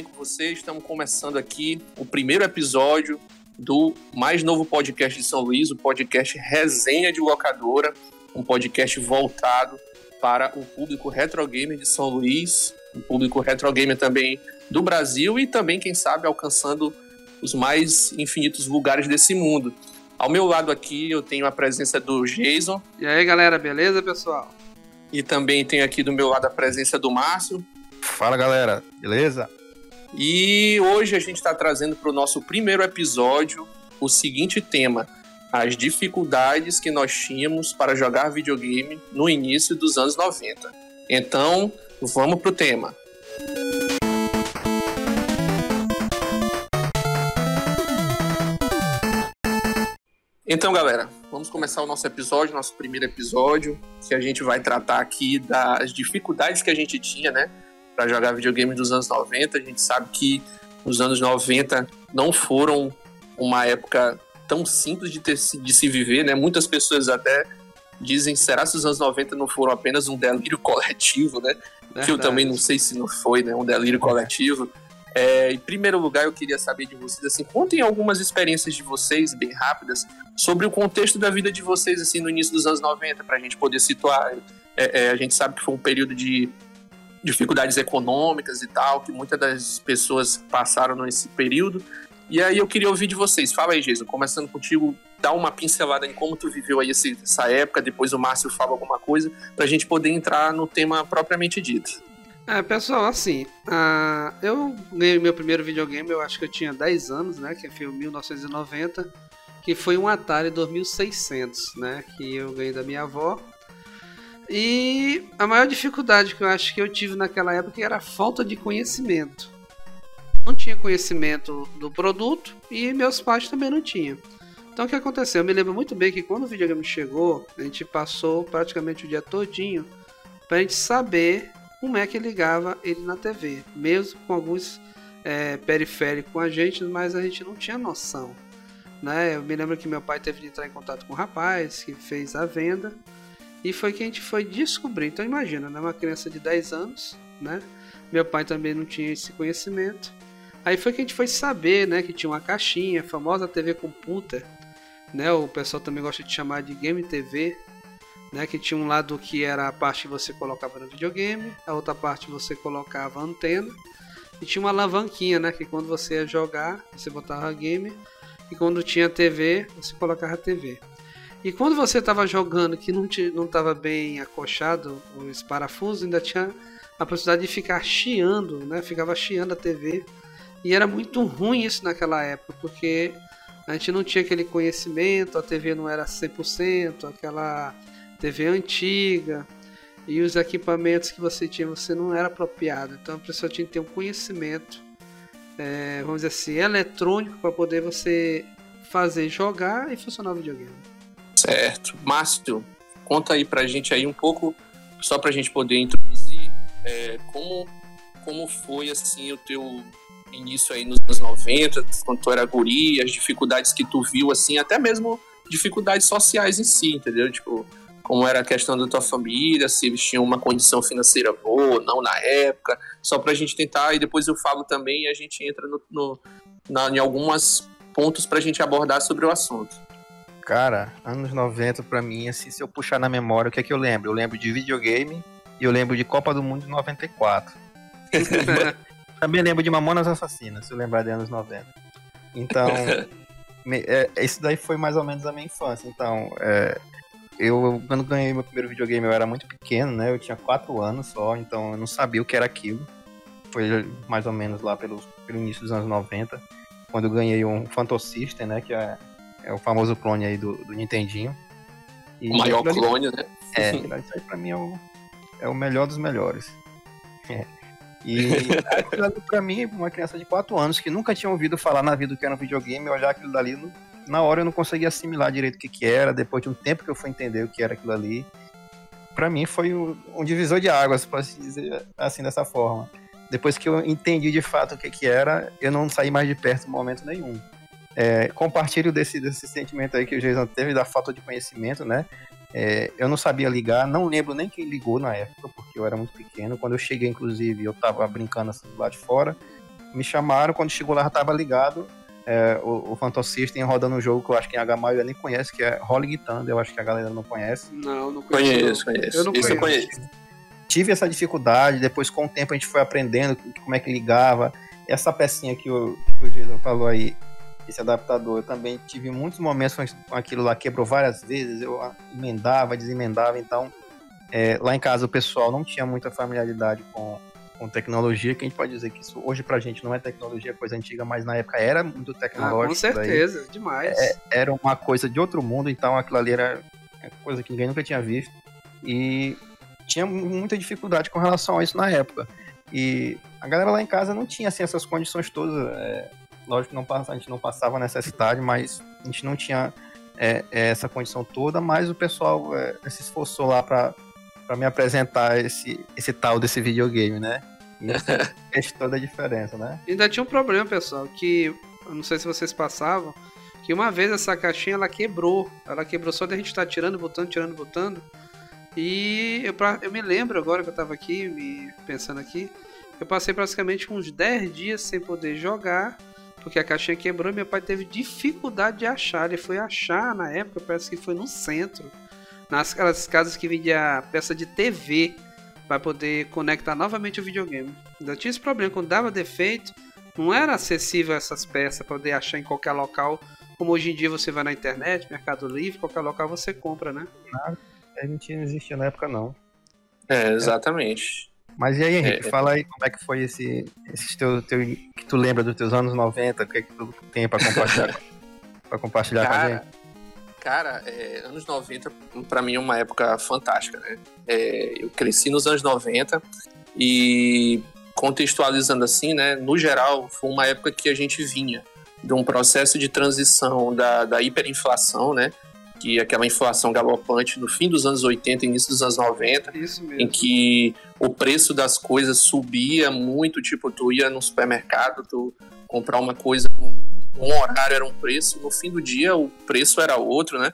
Bem com vocês? Estamos começando aqui o primeiro episódio do mais novo podcast de São Luís, o podcast Resenha de Locadora, um podcast voltado para o público retro gamer de São Luís, o público retro gamer também do Brasil e também, quem sabe, alcançando os mais infinitos lugares desse mundo. Ao meu lado aqui eu tenho a presença do Jason. E aí galera, beleza pessoal? E também tenho aqui do meu lado a presença do Márcio. Fala galera, beleza? E hoje a gente está trazendo para o nosso primeiro episódio o seguinte tema: as dificuldades que nós tínhamos para jogar videogame no início dos anos 90. Então, vamos pro tema. Então, galera, vamos começar o nosso episódio, nosso primeiro episódio, que a gente vai tratar aqui das dificuldades que a gente tinha, né, para jogar videogame dos anos 90. A gente sabe que os anos 90 não foram uma época tão simples de, ter, de se viver, né? Muitas pessoas até dizem, será que os anos 90 não foram apenas um delírio coletivo, né? Verdade. Que eu também não sei se não foi, né? Um delírio coletivo. É, em primeiro lugar, eu queria saber de vocês, assim, contem algumas experiências de vocês, bem rápidas, sobre o contexto da vida de vocês, assim, no início dos anos 90, para a gente poder situar. É, é, a gente sabe que foi um período de dificuldades econômicas e tal, que muitas das pessoas passaram nesse período. E aí eu queria ouvir de vocês. Fala aí, Jason, começando contigo, dá uma pincelada em como tu viveu aí essa época, depois o Márcio fala alguma coisa, para a gente poder entrar no tema propriamente dito. É, pessoal, assim, uh, eu ganhei meu primeiro videogame, eu acho que eu tinha 10 anos, né, que foi em 1990, que foi um Atari 2600, né, que eu ganhei da minha avó. E a maior dificuldade que eu acho que eu tive naquela época era a falta de conhecimento. Não tinha conhecimento do produto e meus pais também não tinham. Então o que aconteceu? Eu me lembro muito bem que quando o videogame chegou, a gente passou praticamente o dia todinho para a gente saber como é que ligava ele na TV, mesmo com alguns é, periféricos com a gente, mas a gente não tinha noção. Né? Eu me lembro que meu pai teve de entrar em contato com o um rapaz que fez a venda e foi que a gente foi descobrir. Então imagina, né? uma criança de 10 anos, né? meu pai também não tinha esse conhecimento. Aí foi que a gente foi saber né, que tinha uma caixinha, a famosa TV computer, né? o pessoal também gosta de chamar de Game TV, né, que tinha um lado que era a parte que você colocava no videogame, a outra parte você colocava a antena e tinha uma alavanquinha, né, que quando você ia jogar, você botava game e quando tinha TV, você colocava a TV. E quando você estava jogando que não estava bem acochado os parafusos, ainda tinha a possibilidade de ficar chiando, né? Ficava chiando a TV. E era muito ruim isso naquela época, porque a gente não tinha aquele conhecimento, a TV não era 100%, aquela TV antiga e os equipamentos que você tinha você não era apropriado. Então a pessoa tinha que ter um conhecimento, é, vamos dizer assim, eletrônico para poder você fazer jogar e funcionar o videogame. Certo. Márcio, conta aí pra gente aí um pouco, só pra gente poder introduzir é, como, como foi assim o teu início aí nos anos 90, quando tu era guri, as dificuldades que tu viu, assim, até mesmo dificuldades sociais em si, entendeu? Tipo, como era a questão da tua família, se eles tinham uma condição financeira boa ou não na época, só para a gente tentar, e depois eu falo também e a gente entra no, no na, em alguns pontos para a gente abordar sobre o assunto. Cara, anos 90 para mim, assim, se eu puxar na memória, o que é que eu lembro? Eu lembro de videogame e eu lembro de Copa do Mundo de 94. também lembro de Mamonas Assassinas, se eu lembrar de anos 90. Então, me, é, isso daí foi mais ou menos a minha infância. Então, é, eu, quando ganhei meu primeiro videogame, eu era muito pequeno, né? Eu tinha 4 anos só, então eu não sabia o que era aquilo. Foi mais ou menos lá pelo, pelo início dos anos 90, quando eu ganhei um Phantom System, né? Que é, é o famoso clone aí do, do Nintendinho. E o maior clone, ali, né? É, isso aí pra mim é o, é o melhor dos melhores. É. E aquilo ali pra mim, uma criança de 4 anos que nunca tinha ouvido falar na vida do que era um videogame, olhar aquilo dali na hora eu não conseguia assimilar direito o que, que era, depois de um tempo que eu fui entender o que era aquilo ali. Para mim foi um, divisor de águas, posso dizer assim, dessa forma. Depois que eu entendi de fato o que, que era, eu não saí mais de perto em momento nenhum. É, compartilho desse, desse sentimento aí que o Jason teve da falta de conhecimento, né? É, eu não sabia ligar, não lembro nem quem ligou na época, porque eu era muito pequeno. Quando eu cheguei, inclusive, eu tava brincando assim do lado de fora. Me chamaram, quando chegou lá já tava ligado. É, o, o Phantom System rodando um jogo que eu acho que em H nem conhece, que é Rolling Thunder, eu acho que a galera não conhece. Não, não conheço. Conheço, conheço. Eu não Isso conheço. eu conheço. Tive essa dificuldade, depois com o tempo a gente foi aprendendo como é que ligava. Essa pecinha que o, que o Jason falou aí, esse adaptador. Eu também tive muitos momentos com aquilo lá, quebrou várias vezes, eu emendava, desemendava, então é, lá em casa o pessoal não tinha muita familiaridade com, com tecnologia, que a gente pode dizer que isso hoje pra gente não é tecnologia, coisa antiga, mas na época era muito tecnológico. Ah, com certeza, daí. demais. É, era uma coisa de outro mundo, então aquilo ali era coisa que ninguém nunca tinha visto. E tinha muita dificuldade com relação a isso na época. E a galera lá em casa não tinha assim, essas condições todas. É, lógico que não, a gente não passava necessidade, mas a gente não tinha é, é, essa condição toda, mas o pessoal é, se esforçou lá para me apresentar esse, esse tal desse videogame, né? E isso fez toda a diferença, né? Ainda tinha um problema, pessoal, que eu não sei se vocês passavam, que uma vez essa caixinha ela quebrou. Ela quebrou só de a gente estar tá tirando, botando, tirando, botando. E eu, eu me lembro agora que eu tava aqui, me pensando aqui, eu passei praticamente uns 10 dias sem poder jogar porque a caixinha quebrou e meu pai teve dificuldade de achar. Ele foi achar na época, parece que foi no centro, nas aquelas casas que vendia peça de TV para poder conectar novamente o videogame. Ainda tinha esse problema, quando dava defeito, não era acessível essas peças para poder achar em qualquer local, como hoje em dia você vai na internet, Mercado Livre, qualquer local você compra, né? Nada, a gente não existia na época não. É, exatamente. Mas e aí, Henrique, é, fala aí como é que foi esse, esse teu, teu, que tu lembra dos teus anos 90, o que é que tu tem pra compartilhar, pra compartilhar cara, com a gente? Cara, é, anos 90 pra mim é uma época fantástica, né? É, eu cresci nos anos 90 e contextualizando assim, né, no geral, foi uma época que a gente vinha de um processo de transição da, da hiperinflação, né, que aquela inflação galopante no fim dos anos 80, início dos anos 90, em que o preço das coisas subia muito, tipo, tu ia no supermercado, tu comprar uma coisa, um horário era um preço, no fim do dia o preço era outro, né?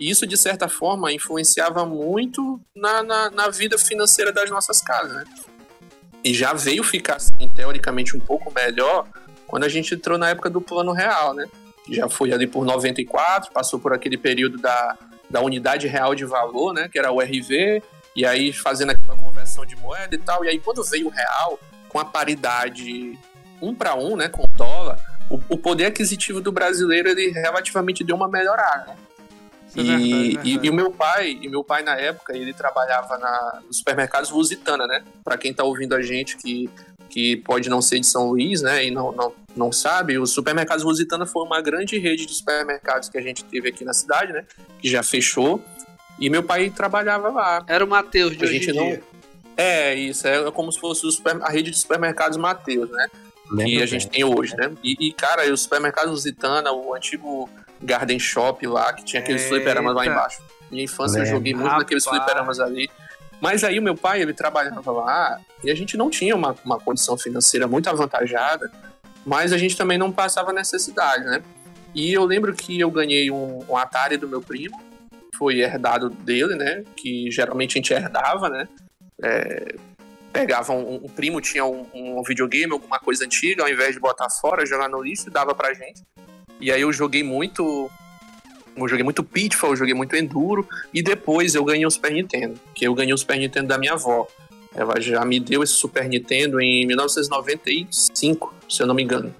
E isso, de certa forma, influenciava muito na, na, na vida financeira das nossas casas, né? E já veio ficar, assim, teoricamente, um pouco melhor quando a gente entrou na época do plano real, né? já foi ali por 94, passou por aquele período da, da unidade real de valor, né, que era o RV, e aí fazendo aquela conversão de moeda e tal, e aí quando veio o real, com a paridade um para um, né, com o dólar, o, o, poder aquisitivo do brasileiro ele relativamente deu uma melhorada. Né? É e, verdade, é e, e, o meu pai, e meu pai na época, ele trabalhava na, nos supermercados Lusitana, né? Para quem tá ouvindo a gente que que pode não ser de São Luís, né, e não, não, não sabe, o Supermercados Lusitana foi uma grande rede de supermercados que a gente teve aqui na cidade, né, que já fechou, e meu pai trabalhava lá. Era o Mateus de a hoje gente não... É, isso, é como se fosse super... a rede de supermercados Mateus, né, Lembra que a gente tem hoje, né, e, e cara, o Supermercados Lusitana, o antigo Garden Shop lá, que tinha aqueles fliperamas lá embaixo. Minha infância Lembra. eu joguei muito Rapaz. naqueles fliperamas ali. Mas aí o meu pai, ele trabalhava lá e a gente não tinha uma, uma condição financeira muito avantajada, mas a gente também não passava necessidade, né? E eu lembro que eu ganhei um, um Atari do meu primo, foi herdado dele, né? Que geralmente a gente herdava, né? É, pegava um, um, primo tinha um, um, videogame, alguma coisa antiga, ao invés de botar fora, jogar no lixo, dava pra gente. E aí eu joguei muito eu joguei muito Pitfall, eu joguei muito Enduro, e depois eu ganhei o Super Nintendo, que eu ganhei o Super Nintendo da minha avó. Ela já me deu esse Super Nintendo em 1995, se eu não me engano.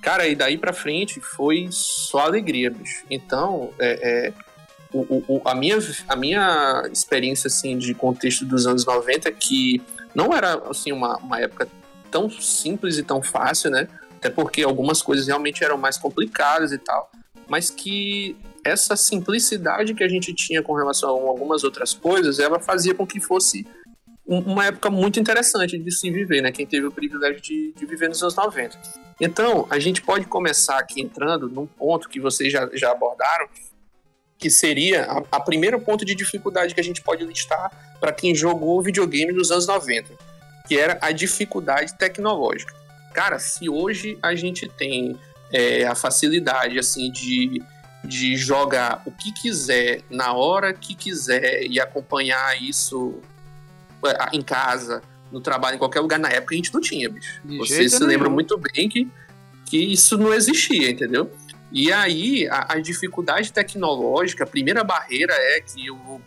Cara, e daí pra frente foi só alegria, bicho. Então, é, é o, o, a, minha, a minha experiência, assim, de contexto dos anos 90 é que não era, assim, uma, uma época tão simples e tão fácil, né? Até porque algumas coisas realmente eram mais complicadas e tal, mas que essa simplicidade que a gente tinha com relação a algumas outras coisas, ela fazia com que fosse uma época muito interessante de se viver, né? Quem teve o privilégio de, de, viver nos anos 90. Então, a gente pode começar aqui entrando num ponto que vocês já, já abordaram, que seria a, a primeiro ponto de dificuldade que a gente pode listar para quem jogou videogame nos anos 90, que era a dificuldade tecnológica. Cara, se hoje a gente tem é, a facilidade assim de de jogar o que quiser, na hora que quiser e acompanhar isso é, em casa, no trabalho, em qualquer lugar, na época a gente não tinha, bicho. De Você se lembra muito bem que, que isso não existia, entendeu? E aí, a, a dificuldade tecnológica, a primeira barreira é que eu vou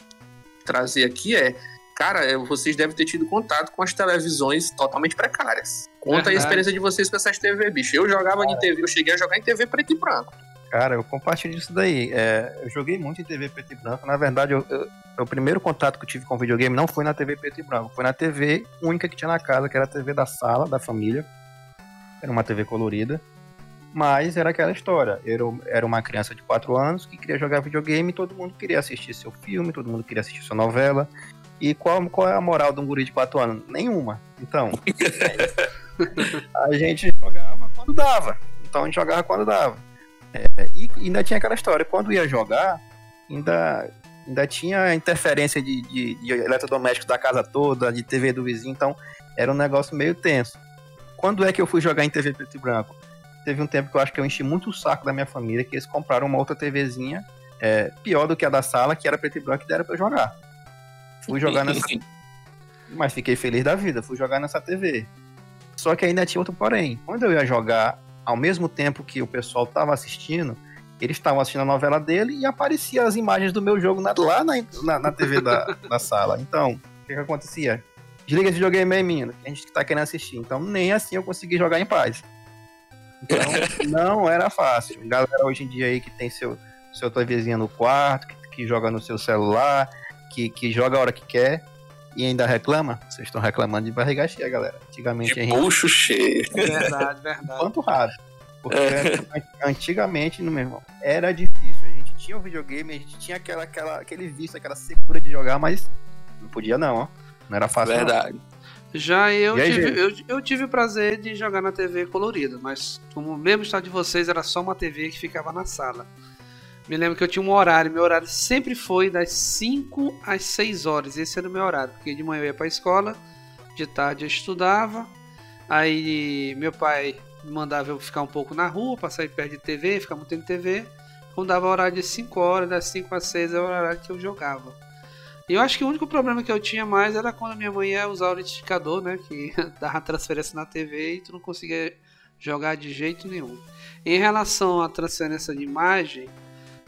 trazer aqui é cara, é, vocês devem ter tido contato com as televisões totalmente precárias. Conta a experiência de vocês com essas TV, bicho. Eu jogava em TV, eu cheguei a jogar em TV preto e branco. Cara, eu compartilho isso daí. É, eu joguei muito em TV preto e branco. Na verdade, eu, eu, o primeiro contato que eu tive com videogame não foi na TV preto e branco. Foi na TV única que tinha na casa, que era a TV da sala, da família. Era uma TV colorida. Mas era aquela história. Eu era uma criança de 4 anos que queria jogar videogame, todo mundo queria assistir seu filme, todo mundo queria assistir sua novela. E qual, qual é a moral de um guri de 4 anos? Nenhuma. Então, a gente jogava quando dava. Então a gente jogava quando dava. É, e ainda tinha aquela história, quando ia jogar, ainda, ainda tinha interferência de, de, de eletrodomésticos da casa toda, de TV do vizinho, então era um negócio meio tenso. Quando é que eu fui jogar em TV preto e branco? Teve um tempo que eu acho que eu enchi muito o saco da minha família, que eles compraram uma outra TVzinha é, pior do que a da sala, que era preto e branco e deram pra eu jogar. Fui jogar nessa. Mas fiquei feliz da vida, fui jogar nessa TV. Só que ainda tinha outro porém. Quando eu ia jogar, ao mesmo tempo que o pessoal estava assistindo, eles estavam assistindo a novela dele e apareciam as imagens do meu jogo na, lá na, na, na TV da, da sala. Então, o que, que acontecia? Desliga esse videogame aí, menino, que a gente está querendo assistir. Então, nem assim eu consegui jogar em paz. Então, não era fácil. Galera hoje em dia aí que tem seu, seu TVzinha no quarto, que, que joga no seu celular, que, que joga a hora que quer e ainda reclama, vocês estão reclamando de barriga cheia, galera. Antigamente de a gente. Bucho cheio. Verdade, verdade. Quanto raro. Porque é. antigamente, no mesmo, era difícil. A gente tinha um videogame, a gente tinha aquela, aquela, aquele vício, aquela secura de jogar, mas não podia não, ó. Não era fácil. Verdade. Não. Já eu, aí, tive, eu, eu, tive o prazer de jogar na TV colorida, mas como mesmo estado de vocês, era só uma TV que ficava na sala. Me lembro que eu tinha um horário, meu horário sempre foi das 5 às 6 horas. Esse era o meu horário, porque de manhã eu ia para a escola, de tarde eu estudava. Aí meu pai mandava eu ficar um pouco na rua, para sair perto de TV, ficar muito em TV. Quando dava horário de 5 horas, das 5 às 6 era o horário que eu jogava. Eu acho que o único problema que eu tinha mais era quando minha mãe ia usar o identificador, né? Que dava transferência na TV e tu não conseguia jogar de jeito nenhum. Em relação à transferência de imagem,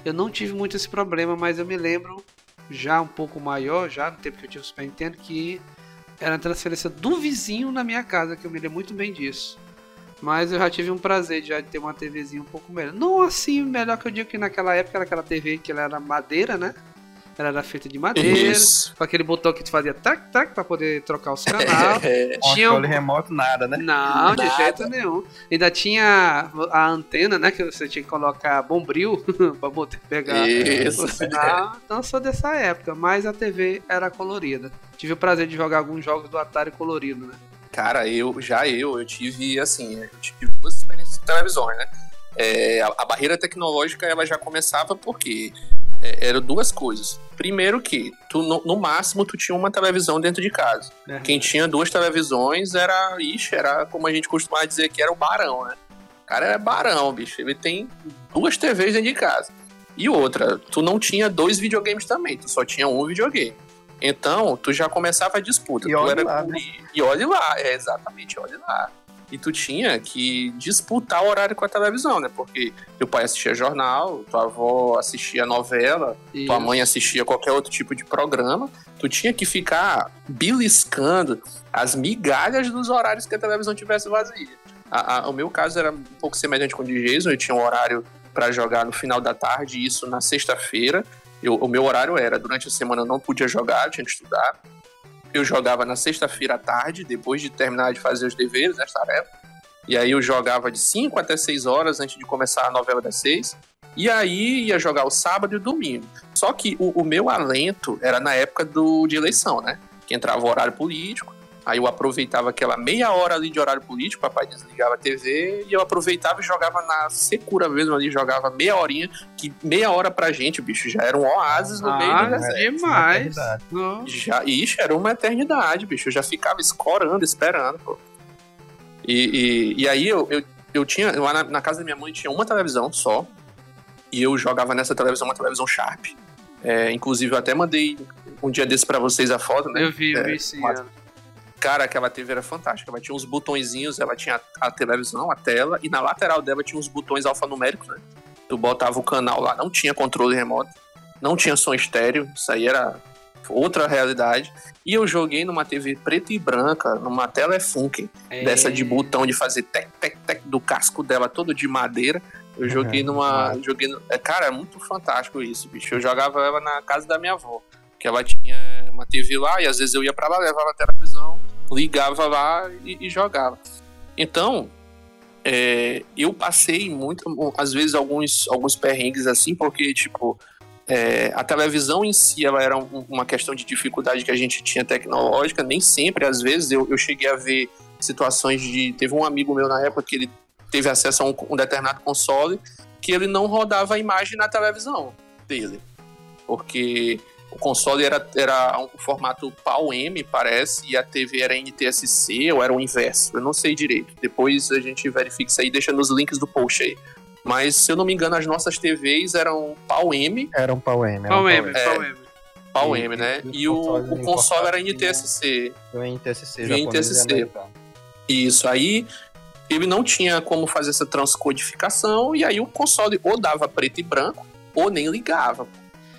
eu não tive muito esse problema, mas eu me lembro já um pouco maior, já no tempo que eu tinha o Super Nintendo, que era a transferência do vizinho na minha casa, que eu me lembro muito bem disso. Mas eu já tive um prazer de já ter uma TVzinha um pouco melhor. Não assim, melhor que eu digo que naquela época era aquela TV que ela era madeira, né? Ela era feita de madeira, Isso. com aquele botão que tu fazia tac, tac, pra poder trocar os canais. É. tinha controle remoto, nada, né? Não, nada. de jeito nenhum. Ainda tinha a antena, né? Que você tinha que colocar bombril pra poder pegar Isso. o sinal. Então, sou dessa época, mas a TV era colorida. Tive o prazer de jogar alguns jogos do Atari colorido, né? Cara, eu já eu, eu tive assim, eu tive duas experiências de televisões, né? É, a, a, barreira tecnológica ela já começava porque é, eram duas coisas. Primeiro que tu, no, no, máximo tu tinha uma televisão dentro de casa. É. Quem tinha duas televisões era, ixi, era como a gente costumava dizer que era o barão, né? O cara era barão, bicho. Ele tem duas TVs dentro de casa. E outra, tu não tinha dois videogames também, tu só tinha um videogame. Então, tu já começava a disputa. E olha lá, né? E olhe lá, é, exatamente, olhe lá e tu tinha que disputar o horário com a televisão, né? Porque teu pai assistia jornal, tua avó assistia novela, Isso. tua mãe assistia qualquer outro tipo de programa. Tu tinha que ficar beliscando as migalhas dos horários que a televisão tivesse vazia. A, a, o meu caso era um pouco semelhante com o de Jason, eu tinha um horário para jogar no final da tarde, isso na sexta-feira. o meu horário era, durante a semana eu não podia jogar, tinha que estudar eu jogava na sexta-feira à tarde, depois de terminar de fazer os deveres, as tarefas. E aí eu jogava de 5 até 6 horas antes de começar a novela das 6. E aí ia jogar o sábado e o domingo. Só que o, o meu alento era na época do, de eleição, né? Que entrava o horário político. Aí eu aproveitava aquela meia hora ali de horário político, papai desligava a TV e eu aproveitava e jogava na secura mesmo ali, jogava meia horinha, que meia hora pra gente, bicho, já era um oásis no ah, meio do deserto. demais. Já, ixi, era uma eternidade, bicho. Eu já ficava escorando, esperando, pô. E, e, e aí eu, eu, eu tinha, lá na, na, casa da minha mãe tinha uma televisão só, E eu jogava nessa televisão, uma televisão Sharp. É, inclusive, eu até mandei um dia desse para vocês a foto, né? Eu vi, eu é, vi sim. uma- é. Cara, aquela TV era fantástica. Ela tinha uns botõezinhos, ela tinha a televisão, a tela, e na lateral dela tinha uns botões alfanuméricos, né? Tu botava o canal lá, não tinha controle remoto, não tinha som estéreo, isso aí era outra realidade. E eu joguei numa TV preta e branca, numa Telefunken, É. dessa de botão de fazer tec, tec, tec, do casco dela todo de madeira. Eu joguei Uhum, numa. Joguei, no- é, cara, é muito fantástico isso, bicho. Eu jogava ela na casa da minha avó. Que ela tinha uma TV lá, e às vezes eu ia pra lá, levava a televisão, ligava lá e, e jogava. Então, é, eu passei muito, às vezes, alguns, alguns perrengues assim, porque, tipo, é, a televisão em si ela era um- uma questão de dificuldade que a gente tinha tecnológica, nem sempre, às vezes, eu, eu cheguei a ver situações de. Teve um amigo meu na época que ele teve acesso a um, um determinado console que ele não rodava a imagem na televisão dele. Porque o console era, era um formato PAL-M, parece, e a TV era NTSC, ou era o inverso, eu não sei direito. Depois a gente verifica isso aí, deixa nos links do post aí. Mas, se eu não me engano, as nossas TVs eram PAL-M, Era um pau M. era Qual um M? É. PAL-M, né? e E o, o console era NTSC. Do NTSC, Do NTSC. Isso, aí ele não tinha como fazer essa transcodificação, e aí o console ou dava preto e branco, ou nem ligava.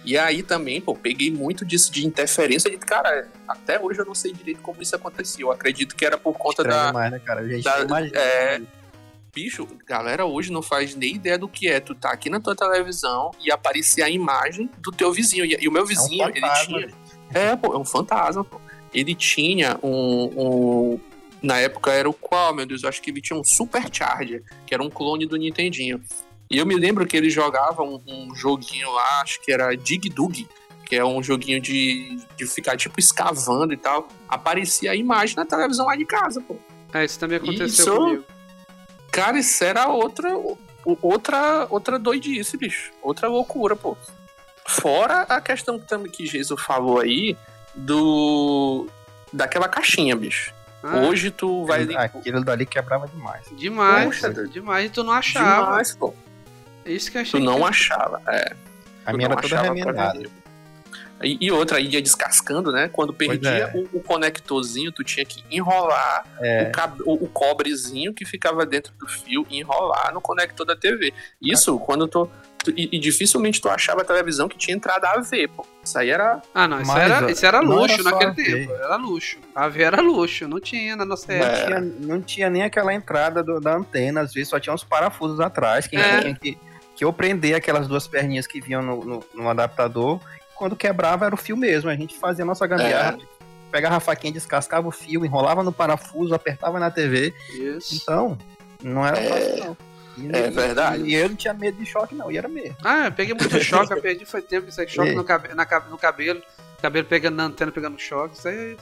E aí também, pô, peguei muito disso de interferência, de cara, até hoje eu não sei direito como isso acontecia. Eu acredito que era por conta Estranho da. demais, né, cara? A gente da- imagina. é, Bicho, galera hoje não faz nem ideia do que é. Tu tá aqui na tua televisão e aparecer a imagem do teu vizinho. E, e o meu vizinho, ele fantasma. tinha. É, pô, é um fantasma, pô. Ele tinha um, um- Na época era o qual, meu Deus? Eu acho que ele tinha um Supercharger, que era um clone do Nintendinho. E eu me lembro que ele jogava um, um joguinho lá, acho que era Dig Dug, que é um joguinho de, de ficar tipo escavando e tal. Aparecia a imagem na televisão lá de casa, pô. É, isso também aconteceu Isso- comigo. Cara, isso era outra, outra, outra doidice, bicho. Outra loucura, pô. Fora a questão que, também que Jesus falou aí do daquela caixinha, bicho. Ah, Hoje tu vai Aquilo- Aquilo dali quebrava demais. demais, Poxa, demais. E tu não achava. demais, pô. Isso que eu achei. Tu não que... achava. É, A minha não era toda achava remendada. E, e outra, ia descascando, né? Quando perdia é. o, o conectorzinho, tu tinha que enrolar É, o, cab- o- o cobrezinho que ficava dentro do fio e enrolar no conector da TV. Isso, quando tu. tu- e, e dificilmente tu achava a televisão que tinha entrada AV, pô. Isso aí era. Ah, não, isso Mas, era, isso era não luxo era naquele tempo. Era luxo. A V era luxo, não tinha na nossa não, época. tinha, não tinha nem aquela entrada do- da antena, às vezes só tinha uns parafusos atrás, que a É. gente tinha que, que eu prender aquelas duas perninhas que vinham no, no- no adaptador. Quando quebrava era o fio mesmo, a gente fazia a nossa gambiarra, pegava a faquinha, descascava o fio, enrolava no parafuso, apertava na TV. Isso. Então, não era É, fácil não. E, é verdade. E eu não tinha medo de choque não, e era mesmo. Ah, eu peguei muito choque, eu perdi foi tempo, isso aí, choque Ei. no, cabe, na, no cabelo, cabelo pegando na antena, pegando choque, isso aí,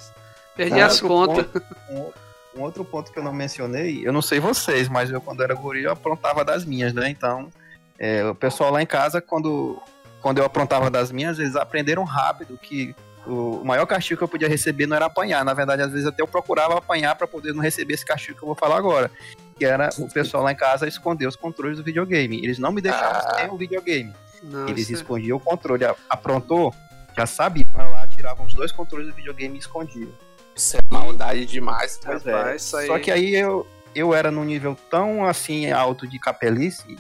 perdi Cara, as contas. ponto- Um, um outro ponto que eu não mencionei, eu não sei vocês, mas eu quando era guri eu aprontava das minhas, né? Então, é, o pessoal lá em casa, quando, quando eu aprontava das minhas, eles aprenderam rápido que o maior castigo que eu podia receber não era apanhar. Na verdade, às vezes até eu procurava apanhar para poder não receber esse castigo que eu vou falar agora. Que era o pessoal lá em casa esconder os controles do videogame. Eles não me deixavam Ah. ter o videogame. Não, Eles é- escondiam o controle. Aprontou, já sabia. Vai lá, tiravam os dois controles do videogame e escondiam. Isso é maldade demais. Pois é. Rapaz, aí- Só que aí eu, eu era num nível tão assim alto de capelice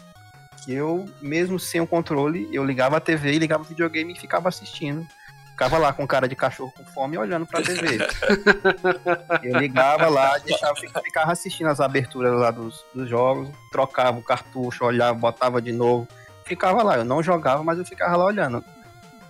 eu, mesmo sem o controle, eu ligava a TV e ligava o videogame e ficava assistindo. Ficava lá com cara de cachorro com fome olhando pra TV. eu ligava lá, deixava, ficava assistindo as aberturas lá dos, dos jogos, trocava o cartucho, olhava, botava de novo. Ficava lá, eu não jogava, mas eu ficava lá olhando.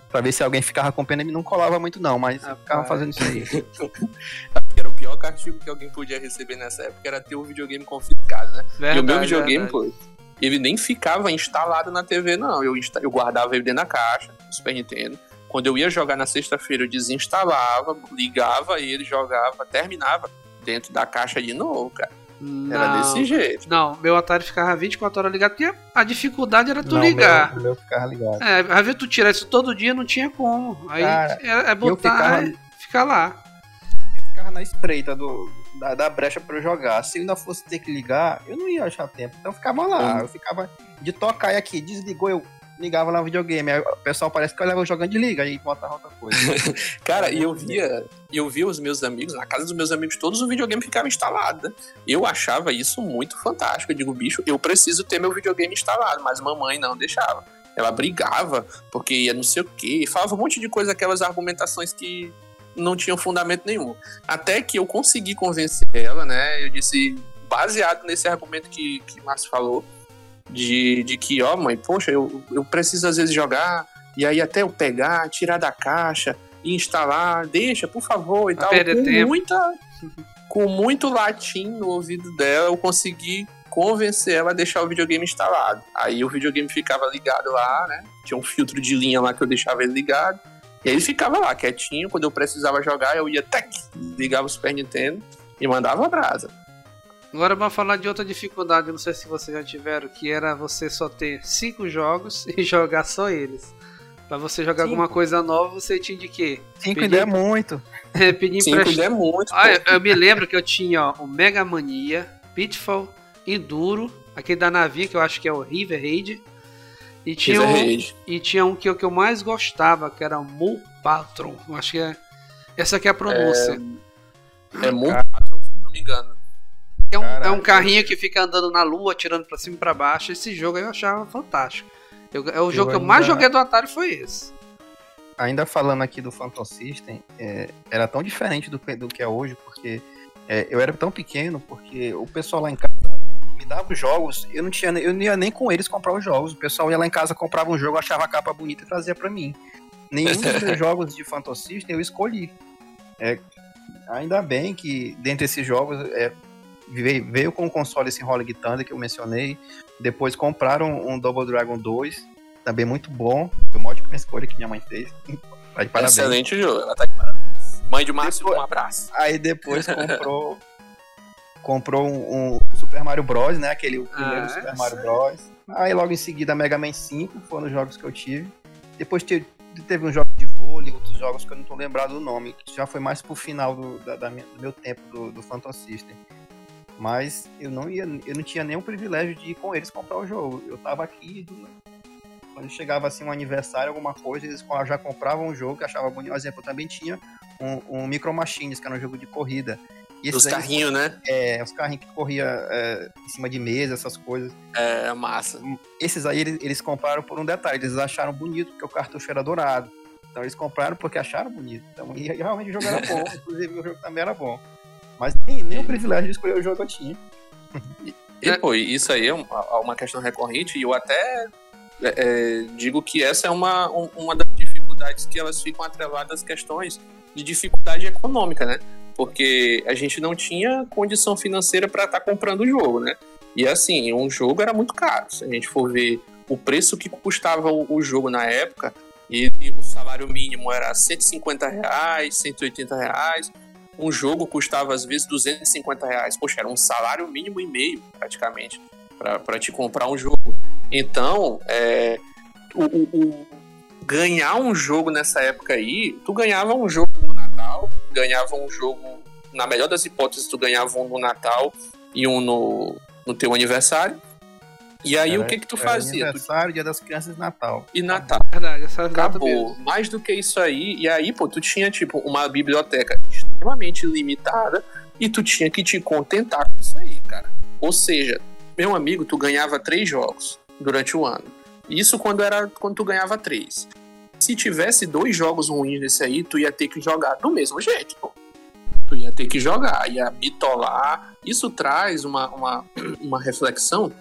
Pra ver se alguém ficava com pena e não colava muito, não, mas eu ficava fazendo isso aí. Era o pior castigo que alguém podia receber nessa época, era ter o videogame confiscado, né? Verdade, e o meu videogame, verdade. pô, ele nem ficava instalado na TV, não. Eu, insta- eu guardava ele dentro da caixa, Super Nintendo. Quando eu ia jogar na sexta-feira, eu desinstalava, ligava ele, jogava, terminava dentro da caixa de novo, cara. Era Não. desse jeito. Não, meu Atari ficava 24 horas ligado, porque a dificuldade era tu Não, ligar. O meu, meu ficava ligado. É, às vezes tu tirar isso todo dia, não tinha como. Aí Cara, é, é botar ficava- e ficar lá. Eu ficava na espreita do, da, da brecha pra eu jogar. Se eu ainda fosse ter que ligar, eu não ia achar tempo. Então eu ficava lá. Eu ficava de tocar e aqui, desligou, eu ligava lá o videogame. Aí o pessoal parece que olhava jogando de liga, aí botava outra coisa. Cara, e eu via, eu via os meus amigos, na casa dos meus amigos todos, o videogame ficava instalado. Né? Eu achava isso muito fantástico. Eu digo, bicho, eu preciso ter meu videogame instalado, mas mamãe não deixava. Ela brigava, porque ia não sei o quê, falava um monte de coisa, aquelas argumentações que não tinham fundamento nenhum. Até que eu consegui convencer ela, né? Eu disse, baseado nesse argumento que, que Márcio falou, de, de que, ó, mãe, poxa, eu, eu preciso às vezes jogar, e aí até eu pegar, tirar da caixa instalar, deixa, por favor, e tal. Com tempo. muita. Com muito latim no ouvido dela, eu consegui convencer ela a deixar o videogame instalado. Aí o videogame ficava ligado lá, né? Tinha um filtro de linha lá que eu deixava ele ligado. E aí ele ficava lá, quietinho. Quando eu precisava jogar, eu ia, tac, ligava o Super Nintendo e mandava a brasa. Agora vamos falar de outra dificuldade, não sei se vocês já tiveram, que era você só ter cinco jogos e jogar só eles. Pra você jogar Cinco? alguma coisa nova, você tinha de quê? Cinco Pedir- ainda é muito. Pedir Cinco emprestado. é muito. Ah, eu, eu me lembro que eu tinha ó, o Mega Mania, Pitfall, Enduro, aquele da navinha que eu acho que é o River Raid. E tinha, um, e tinha um que, eu- que eu mais gostava, que era o Mu Patron. Eu acho que é. Essa aqui é a pronúncia. É muito patrão, se não me engano. É, um, é um carrinho que fica andando na lua, tirando pra cima e pra baixo. Esse jogo aí eu achava fantástico. Eu- é o jogo que eu mais joguei do Atari foi esse. Ainda falando aqui do Phantom System, é, era tão diferente do, que- do que é hoje, porque é, eu era tão pequeno, porque o pessoal lá em casa me dava os jogos, eu não, tinha, eu não ia nem com eles comprar os jogos. O pessoal ia lá em casa, comprava um jogo, achava a capa bonita e trazia pra mim. Nenhum dos jogos de Phantom System eu escolhi. É, ainda bem que dentre esses jogos é, veio, veio com o console esse Rolling Thunder que eu mencionei. Depois compraram um Double Dragon 2, também muito bom. Foi uma ótima escolha que minha mãe fez. Tá de parabéns. Excelente jogo. Ela tá de parabéns. Mãe de Márcio, Depois- um abraço. Aí depois comprou comprou um, um Super Mario Bros, né? Aquele o primeiro Ah, Super. Mario Bros. Aí logo em seguida Mega Man 5 foram os jogos que eu tive. Depois te- teve um jogo de vôlei, outros jogos que eu não tô lembrado do nome, que já foi mais pro final do, da- da minha- do meu tempo do, do Phantom System. Mas eu não ia, eu não tinha nenhum privilégio de ir com eles comprar o jogo. Eu tava aqui, quando chegava assim um aniversário, alguma coisa, eles já compravam um jogo que achava bonito. Por exemplo, eu também tinha um, um Micro Machines, que era um jogo de corrida. E aí, carrinhos, né? é, os carrinhos que corria é, em cima de mesa, essas coisas. É massa. Esses aí eles, eles compraram por um detalhe, eles acharam bonito porque o cartucho era dourado. Então eles compraram porque acharam bonito. Então, e realmente o jogo era bom, inclusive o jogo também era bom. Mas nem, nem o privilégio de escolher o jogo eu tinha. E, pô, isso aí é uma, uma questão recorrente e eu até é, é, digo que essa é uma, um- uma das dificuldades que elas ficam atreladas às questões de dificuldade econômica, né? Porque a gente não tinha condição financeira para estar comprando o jogo, né? E assim, um jogo era muito caro. Se a gente for ver o preço que custava o, jogo na época, e, o salário mínimo era 150 reais, 180 reais, um jogo custava às vezes 250 reais. Poxa, era um salário mínimo e meio, praticamente, para te comprar um jogo. Então, é, o, o- o- ganhar um jogo nessa época aí, tu ganhava um jogo no Natal, ganhava um jogo, na melhor das hipóteses, tu ganhava um no Natal e um no, no teu aniversário. E aí, Era- o que que tu era fazia? Tu, Aniversário, dia das crianças e Natal. e Natal. Verdade, essa Acabou. mesmo. Mais do que isso aí. E aí, pô, tu tinha, tipo, uma biblioteca extremamente limitada e tu tinha que te contentar com isso aí, cara. Ou seja, meu amigo, tu ganhava três jogos durante o ano. Isso quando era quando tu ganhava três. Se tivesse dois jogos ruins desse aí, tu ia ter que jogar do mesmo jeito, pô. Tu ia ter que jogar, ia bitolar. Isso traz uma, uma, uma reflexão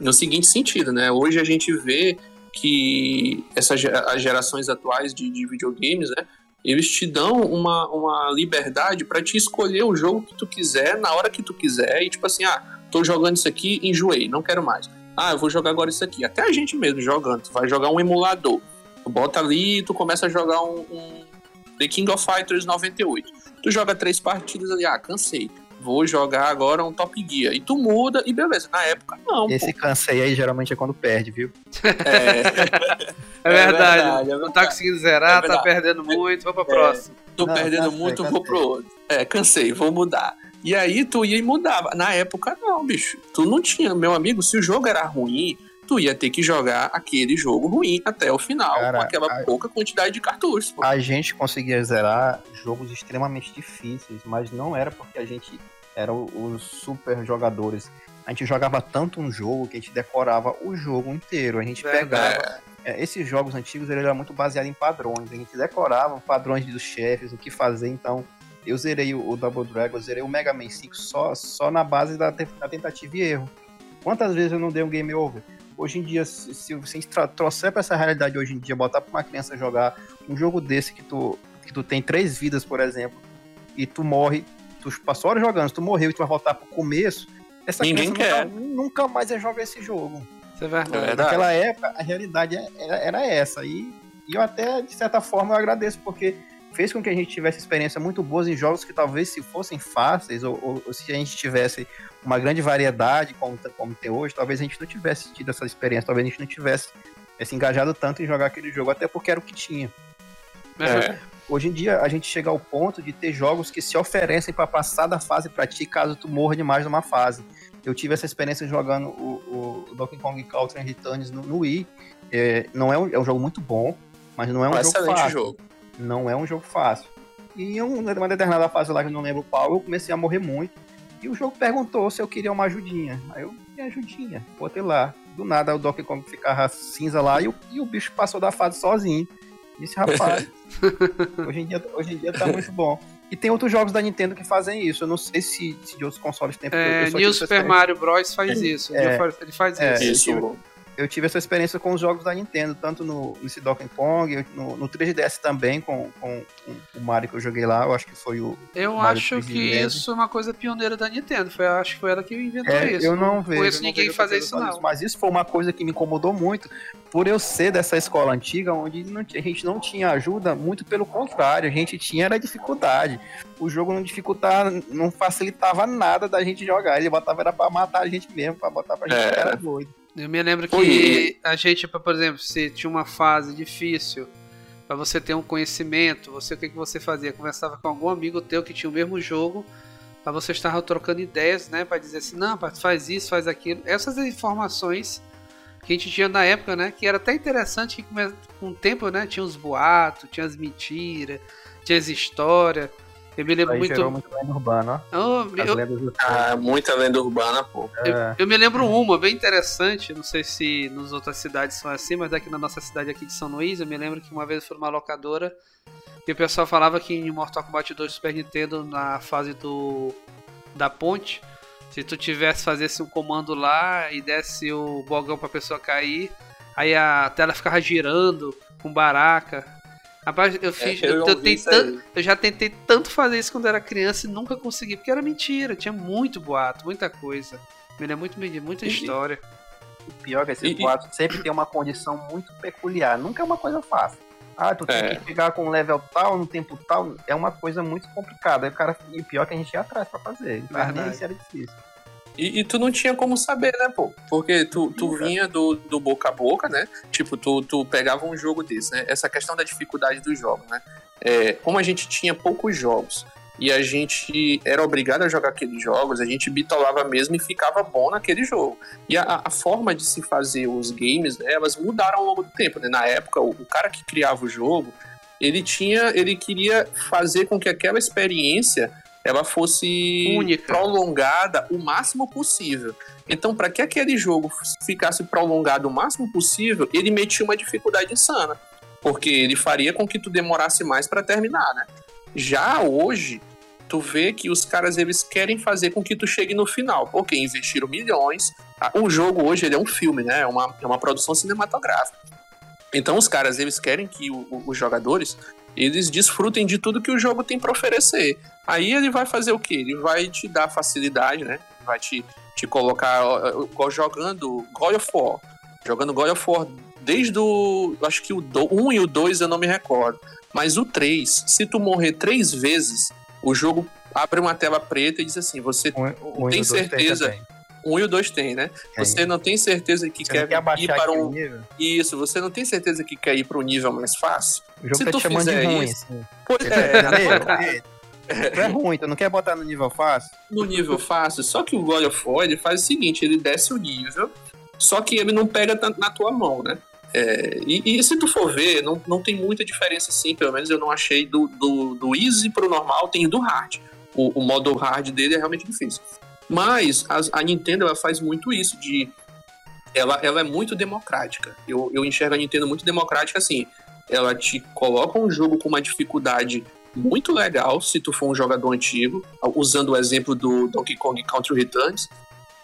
no seguinte sentido, né? Hoje a gente vê que essas as gerações atuais de, de videogames, né? Eles te dão uma, uma liberdade para te escolher o jogo que tu quiser, na hora que tu quiser, e tipo assim, ah, tô jogando isso aqui, enjoei, não quero mais. Ah, eu vou jogar agora isso aqui. Até a gente mesmo jogando, tu vai jogar um emulador. Tu bota ali e tu começa a jogar um, um The King of Fighters 98. Tu joga três partidas ali, ah, cansei. Vou jogar agora um Top Gear. E tu muda, e beleza. Na época, não. Esse cansei aí geralmente é quando perde, viu? pô. É, É, É verdade. verdade, é não tá verdade. conseguindo zerar, É tá verdade. perdendo muito, vamos pra próxima. tô Não, perdendo cansei, muito, cansei. vou pro outro. É, cansei, vou mudar. E aí tu ia e mudava. Na época, não, bicho. Tu não tinha, meu amigo, se o jogo era ruim, tu ia ter que jogar aquele jogo ruim até o final, Cara, com aquela a- pouca quantidade de cartuchos. pô. A gente conseguia zerar jogos extremamente difíceis, mas não era porque a gente era os super jogadores. A gente jogava tanto um jogo que a gente decorava o jogo inteiro. A gente Verdade. pegava. é, esses jogos antigos ele era muito baseado em padrões. A gente decorava padrões dos chefes, o que fazer. Então, eu zerei o, Double Dragon, zerei o Mega Man 5 só, só na base da, da tentativa e erro. Quantas vezes eu não dei um game over? Hoje em dia, se, se você trouxer pra essa realidade hoje em dia, botar pra uma criança jogar um jogo desse que tu, que tu tem três vidas, por exemplo, e tu morre, tu passou horas jogando, se tu morreu e tu vai voltar pro começo, essa Ninguém criança Nunca, nunca mais ia jogar esse jogo. Isso é verdade. É. Naquela época, a realidade é- era, era essa. E, e eu até, de certa forma, eu agradeço, porque fez com que a gente tivesse experiência muito boas em jogos que talvez se fossem fáceis, ou, ou- ou se a gente tivesse uma grande variedade, como, como tem hoje, talvez a gente não tivesse tido essa experiência, talvez a gente não tivesse eh, se engajado tanto em jogar aquele jogo, até porque era o que tinha. É. Hoje em dia, a gente chega ao ponto de ter jogos que se oferecem para passar da fase pra ti caso tu morra demais numa fase. Eu tive essa experiência jogando o, o Donkey Kong Country Returns no, no Wii. É, não é, um, é um jogo muito bom, mas não é um Um jogo excelente fácil. jogo. Não é um jogo fácil. E em um- uma determinada fase lá que eu não lembro qual, eu comecei a morrer muito. E o jogo perguntou se eu queria uma ajudinha. Aí eu queria ajudinha, botei lá. Do nada o Donkey Kong ficava cinza lá e o, e o bicho passou da fase sozinho. Disse, rapaz, hoje, em dia, hoje em dia tá muito bom. E tem outros jogos da Nintendo que fazem isso. Eu não sei se, se de outros consoles tem. É, New Super Mario Bros. faz isso. É. Ele faz É, isso. Isso. Eu tive essa experiência com os jogos da Nintendo, tanto no, nesse Donkey Kong, no, no 3DS também, com, com, com o Mario que eu joguei lá, eu acho que foi o. Eu Mario acho 3D que mesmo. isso é uma coisa pioneira da Nintendo. Foi, acho que foi ela que inventou É, isso. eu não vejo. conheço não ninguém vejo fazer isso, não. Mas isso foi uma coisa que me incomodou muito, por eu ser dessa escola antiga, onde não a gente não tinha ajuda, muito pelo contrário, a gente tinha era dificuldade. O jogo não dificultava, não facilitava nada da gente jogar, ele botava era pra matar a gente mesmo, pra botar pra gente É. ficar doido. Eu me lembro que Oi. a gente, por exemplo, se tinha uma fase difícil, pra você ter um conhecimento, você o que, que você fazia? Conversava com algum amigo teu que tinha o mesmo jogo, pra você estar trocando ideias, né? Pra dizer assim, não, faz isso, faz aquilo. Essas informações que a gente tinha na época, né? Que era até interessante que com o tempo, né? Tinha os boatos, tinha as mentiras, tinha as histórias. Eu me lembro muito. gerou muito lenda urbana, ó. Oh, eu, do- Ah, muita lenda urbana, pô. É. eu me lembro uma bem interessante, não sei se nas outras cidades são assim, mas aqui na nossa cidade aqui de São Luís, eu me lembro que uma vez eu fui numa locadora e o pessoal falava que em Mortal Kombat 2 Super Nintendo, na fase do da ponte, se tu tivesse fazesse um comando lá e desse o bogão pra pessoa cair, aí a tela ficava girando com baraca. Rapaz, eu fiz. É, eu eu, ouvi tentei isso aí. tan- eu já tentei tanto fazer isso quando era criança e nunca consegui, porque era mentira, tinha muito boato, muita coisa. Me lembra muito, muita E- história. O pior é que esses E- e- boatos sempre tem uma condição muito peculiar. Nunca é uma coisa fácil. Ah, tu tem É. que chegar com um level tal, no tempo tal. É uma coisa muito complicada. Aí o cara, e o pior é que a gente ia atrás pra fazer. Então, Verdade. nem isso era difícil. E, e tu não tinha como saber, né, pô? Porque tu, tu Nunca. vinha do, do boca a boca, né? Tipo, tu, tu pegava um jogo desse, né? Essa questão da dificuldade dos jogos, né? É, como a gente tinha poucos jogos e a gente era obrigado a jogar aqueles jogos, a gente bitolava mesmo e ficava bom naquele jogo. E a, a forma de se fazer os games, né, elas mudaram ao longo do tempo, né? Na época, o, o cara que criava o jogo, ele tinha, ele queria fazer com que aquela experiência ela fosse Única. prolongada o máximo possível. Então, para que aquele jogo ficasse prolongado o máximo possível, ele metia uma dificuldade insana, porque ele faria com que tu demorasse mais para terminar, né? Já hoje, tu vê que os caras eles querem fazer com que tu chegue no final, porque investiram milhões. Ah, O jogo hoje ele é um filme, né? É uma, é uma produção cinematográfica. Então os caras eles querem que o- o- os jogadores eles desfrutem de tudo que o jogo tem para oferecer. Aí ele vai fazer o quê? Ele vai te dar facilidade, né? Vai te, te colocar jogando God of War. Jogando God of War desde o. Acho que o 1 um e o 2 eu não me recordo. Mas o 3, se tu morrer três vezes, o jogo abre uma tela preta e diz assim: você um, tem certeza. Tem um e o dois né? tem, né? Você não tem certeza que você quer, quer ir para um. Nível? Isso, você não tem certeza que quer ir para um nível mais fácil. O jogo Se tá tu te chamando de ruim. Isso, assim. Pois é, é, né? é. é ruim, Eu não quer botar no nível fácil? No nível fácil, só que o God of War ele faz o seguinte: ele desce o nível, só que ele não pega na tua mão, né? É, e, e, se tu for ver, não, não tem muita diferença assim, pelo menos eu não achei do, do, do easy pro normal, tem do hard. O, o modo hard dele é realmente difícil. Mas a, a Nintendo ela faz muito isso de ela, ela é muito democrática. Eu, eu enxergo a Nintendo muito democrática assim. Ela te coloca um jogo com uma dificuldade muito legal se tu for um jogador antigo, usando o exemplo do Donkey Kong Country Returns,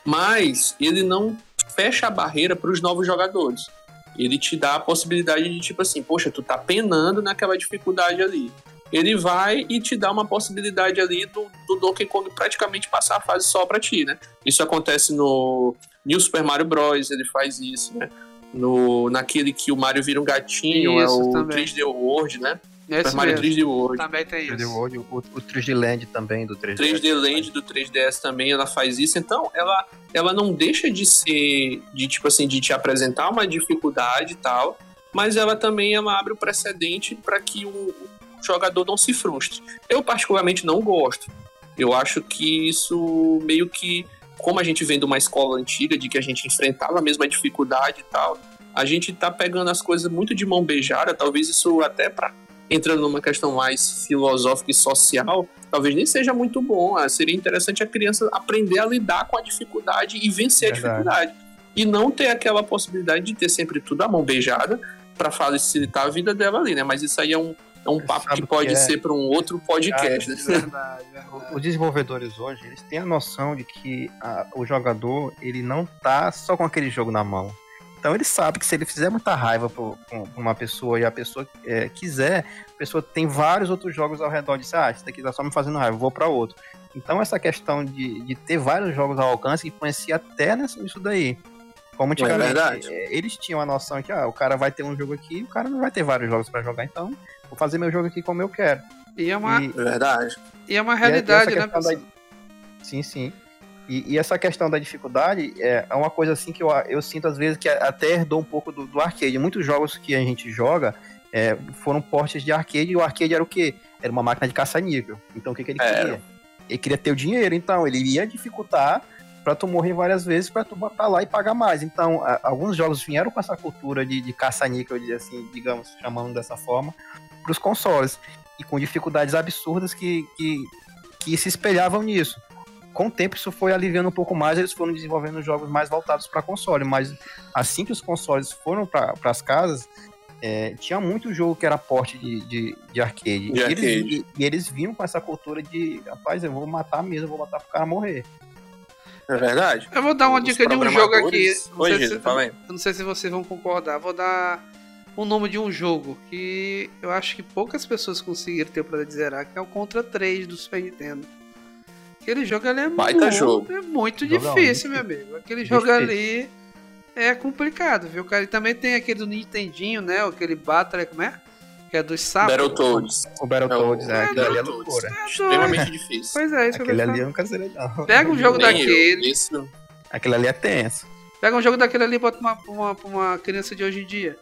mas ele não fecha a barreira para os novos jogadores. Ele te dá a possibilidade de tipo assim, poxa, tu tá penando naquela dificuldade ali. Ele vai e te dá uma possibilidade ali do, do Donkey Kong praticamente passar a fase só para ti, né? Isso acontece no New Super Mario Bros, ele faz isso, né? No, naquele que o Mario vira um gatinho, é isso, é o também. 3D World, né? Esse Super Mario 3D World. Também tem isso. 3D World, o, o 3D Land também do 3DS. 3D Land do 3DS também, ela faz isso. Então, ela, ela não deixa de ser, de tipo assim, de te apresentar uma dificuldade e tal, mas ela também ela abre o precedente para que o jogador não se frustre. Eu, particularmente, não gosto. Eu acho que isso meio que, como a gente vem de uma escola antiga, de que a gente enfrentava a mesma dificuldade e tal, a gente tá pegando as coisas muito de mão beijada, talvez isso até para entrando numa questão mais filosófica e social, talvez nem seja muito bom. Ah, seria interessante a criança aprender a lidar com a dificuldade e vencer Verdade. a dificuldade. E não ter aquela possibilidade de ter sempre tudo à mão beijada para facilitar a vida dela ali, né? Mas isso aí é um, é um papo que pode que é. ser para um outro podcast. Né? Verdade, verdade. Os desenvolvedores hoje, eles têm a noção de que a, o jogador, ele não tá só com aquele jogo na mão então ele sabe que se ele fizer muita raiva pra uma pessoa e a pessoa é, quiser, a pessoa tem vários outros jogos ao redor de ah, esse daqui tá só me fazendo raiva, vou para outro. Então essa questão de, de ter vários jogos ao alcance influencia até nisso daí. Como antigamente, é eles tinham a noção de que ah, o cara vai ter um jogo aqui, o cara não vai ter vários jogos para jogar, então vou fazer meu jogo aqui como eu quero. E é uma, e, verdade. E é uma realidade, né? Da... Sim, sim. E, e, essa questão da dificuldade é, é uma coisa assim que eu, eu sinto às vezes que até herdou um pouco do, do arcade. Muitos jogos que a gente joga é, foram portes de arcade e o arcade era o quê? Era uma máquina de caça-nível. Então o que, que ele é. queria? Ele queria ter o dinheiro, então ele ia dificultar para tu morrer várias vezes para tu botar lá e pagar mais. Então, a, alguns jogos vieram com essa cultura de, de caça-níquel, assim, digamos, chamando dessa forma, para os consoles. E com dificuldades absurdas que, que, que se espelhavam nisso com o tempo isso foi aliviando um pouco mais, eles foram desenvolvendo jogos mais voltados para console, mas assim que os consoles foram para as casas, é, tinha muito jogo que era porte de, de, de arcade. De e, arcade. Eles, e, e, eles vinham com essa cultura de, rapaz, eu vou matar mesmo, eu vou matar pro cara morrer. É verdade. Eu vou dar uma dica de um jogo aqui. Não Oi, sei se, eu não sei se vocês vão concordar. Vou dar o nome de um jogo que eu acho que poucas pessoas conseguiram ter de zerar, que é o Contra 3 do Super Nintendo. Aquele jogo ali é Baita muito, jogo. É muito difícil, meu amigo. Aquele jogo difícil. ali é complicado, viu, cara? E também tem aquele do Nintendinho, né? Aquele Battle, como é? Que é dos sapos. Battletoads. O Battletoads, é, é, aquele ali é loucura. É extremamente difícil. Pois é, isso Aquele ali eu nunca zerei, não. Pega um jogo daquele. isso. Aquele ali é tenso. Pega um jogo daquele ali e bota uma, uma, uma criança de hoje em dia.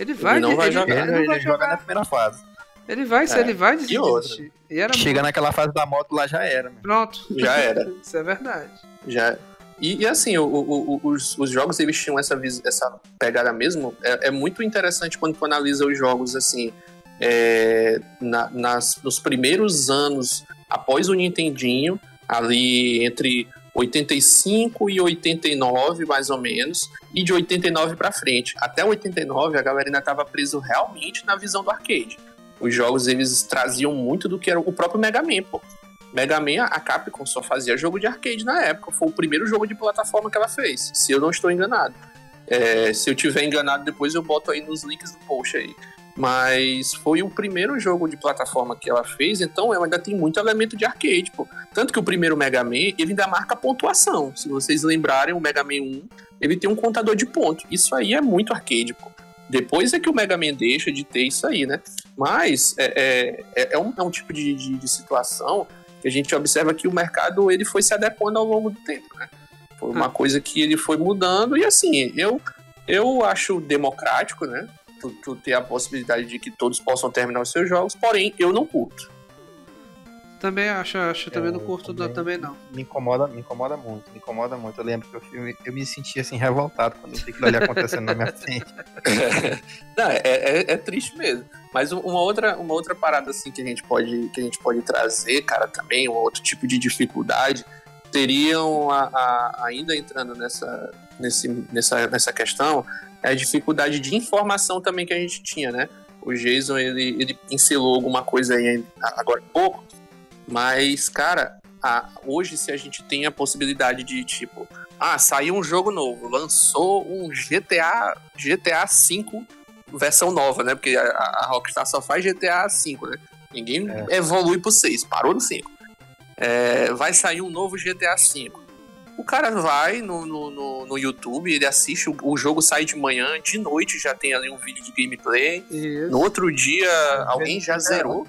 Ele vai, ele não vai ele, jogar. Ele, ele, ele joga na primeira fase. Ele vai, é. ele vai desistir. E outra. E era Chega muito... naquela fase da moto lá já era. Mano. Pronto. Já era. Isso é verdade. Já. E, e assim, o, o, os, os jogos eles tinham essa, essa pegada mesmo. É, é muito interessante quando tu analisa os jogos assim. É, na, nas, nos primeiros anos após o Nintendinho, ali entre 85 e 89, mais ou menos, e de 89 para frente. Até 89, a galera ainda estava preso realmente na visão do arcade os jogos eles traziam muito do que era o próprio Mega Man, pô. Mega Man, a Capcom só fazia jogo de arcade na época. Foi o primeiro jogo de plataforma que ela fez, se eu não estou enganado. É, se eu tiver enganado, depois eu boto aí nos links do post aí. Mas foi o primeiro jogo de plataforma que ela fez, então ela ainda tem muito elemento de arcade, pô. Tanto que o primeiro Mega Man, ele ainda marca pontuação. Se vocês lembrarem, o Mega Man 1, ele tem um contador de pontos. Isso aí é muito arcade, pô. Depois é que o Mega Man deixa de ter isso aí, né? Mas é, é, é, é um, é um tipo de, de, de, situação que a gente observa que o mercado ele foi se adequando ao longo do tempo, né? Foi uma ah. coisa que ele foi mudando e assim, eu, eu acho democrático, né? Tu, tu ter a possibilidade de que todos possam terminar os seus jogos, porém eu não curto. Também acho, acho também é, não curto também, também, não. Me incomoda, me incomoda muito, me incomoda muito. Eu lembro que eu, eu, eu me sentia assim revoltado quando eu vi aquilo ali acontecendo na minha frente. não, é, é, é, triste mesmo. Mas uma outra, uma outra parada assim que a gente pode que a gente pode trazer, cara, também um outro tipo de dificuldade teriam a, a, ainda entrando nessa, nesse, nessa, nessa questão é a dificuldade de informação também que a gente tinha, né? O Jason ele, ele pincelou alguma coisa aí agora há pouco, mas cara, a, hoje se a gente tem a possibilidade de tipo, ah, saiu um jogo novo, lançou um GTA GTA 5 versão nova, né? Porque a, a Rockstar só faz GTA 5, né? Ninguém é. evolui pro 6, parou no 5 é, vai sair um novo GTA V. O cara vai no, no, no, no YouTube, ele assiste, o, o, jogo sai de manhã, de noite já tem ali um vídeo de gameplay. Isso. No outro dia, alguém já zerou.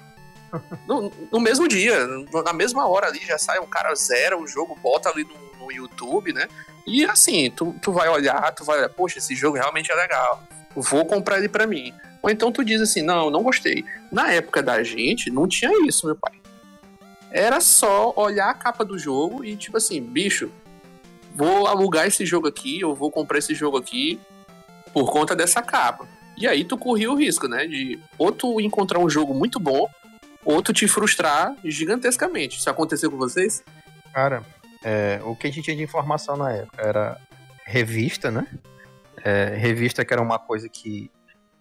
No, no, mesmo dia, na mesma hora ali, já sai um cara zera o jogo, bota ali no, no YouTube, né? E assim, tu, tu vai olhar, tu vai olhar, poxa, esse jogo realmente é legal. Vou comprar ele pra mim. Ou então tu diz assim, não, não gostei. Na época da gente, não tinha isso, meu pai era só olhar a capa do jogo e, tipo assim, bicho, vou alugar esse jogo aqui, eu vou comprar esse jogo aqui por conta dessa capa. E aí tu corria o risco, né? De ou tu encontrar um jogo muito bom, ou tu te frustrar gigantescamente. Isso aconteceu com vocês? Cara, é, o que a gente tinha de informação na época era revista, né? É, revista que era uma coisa que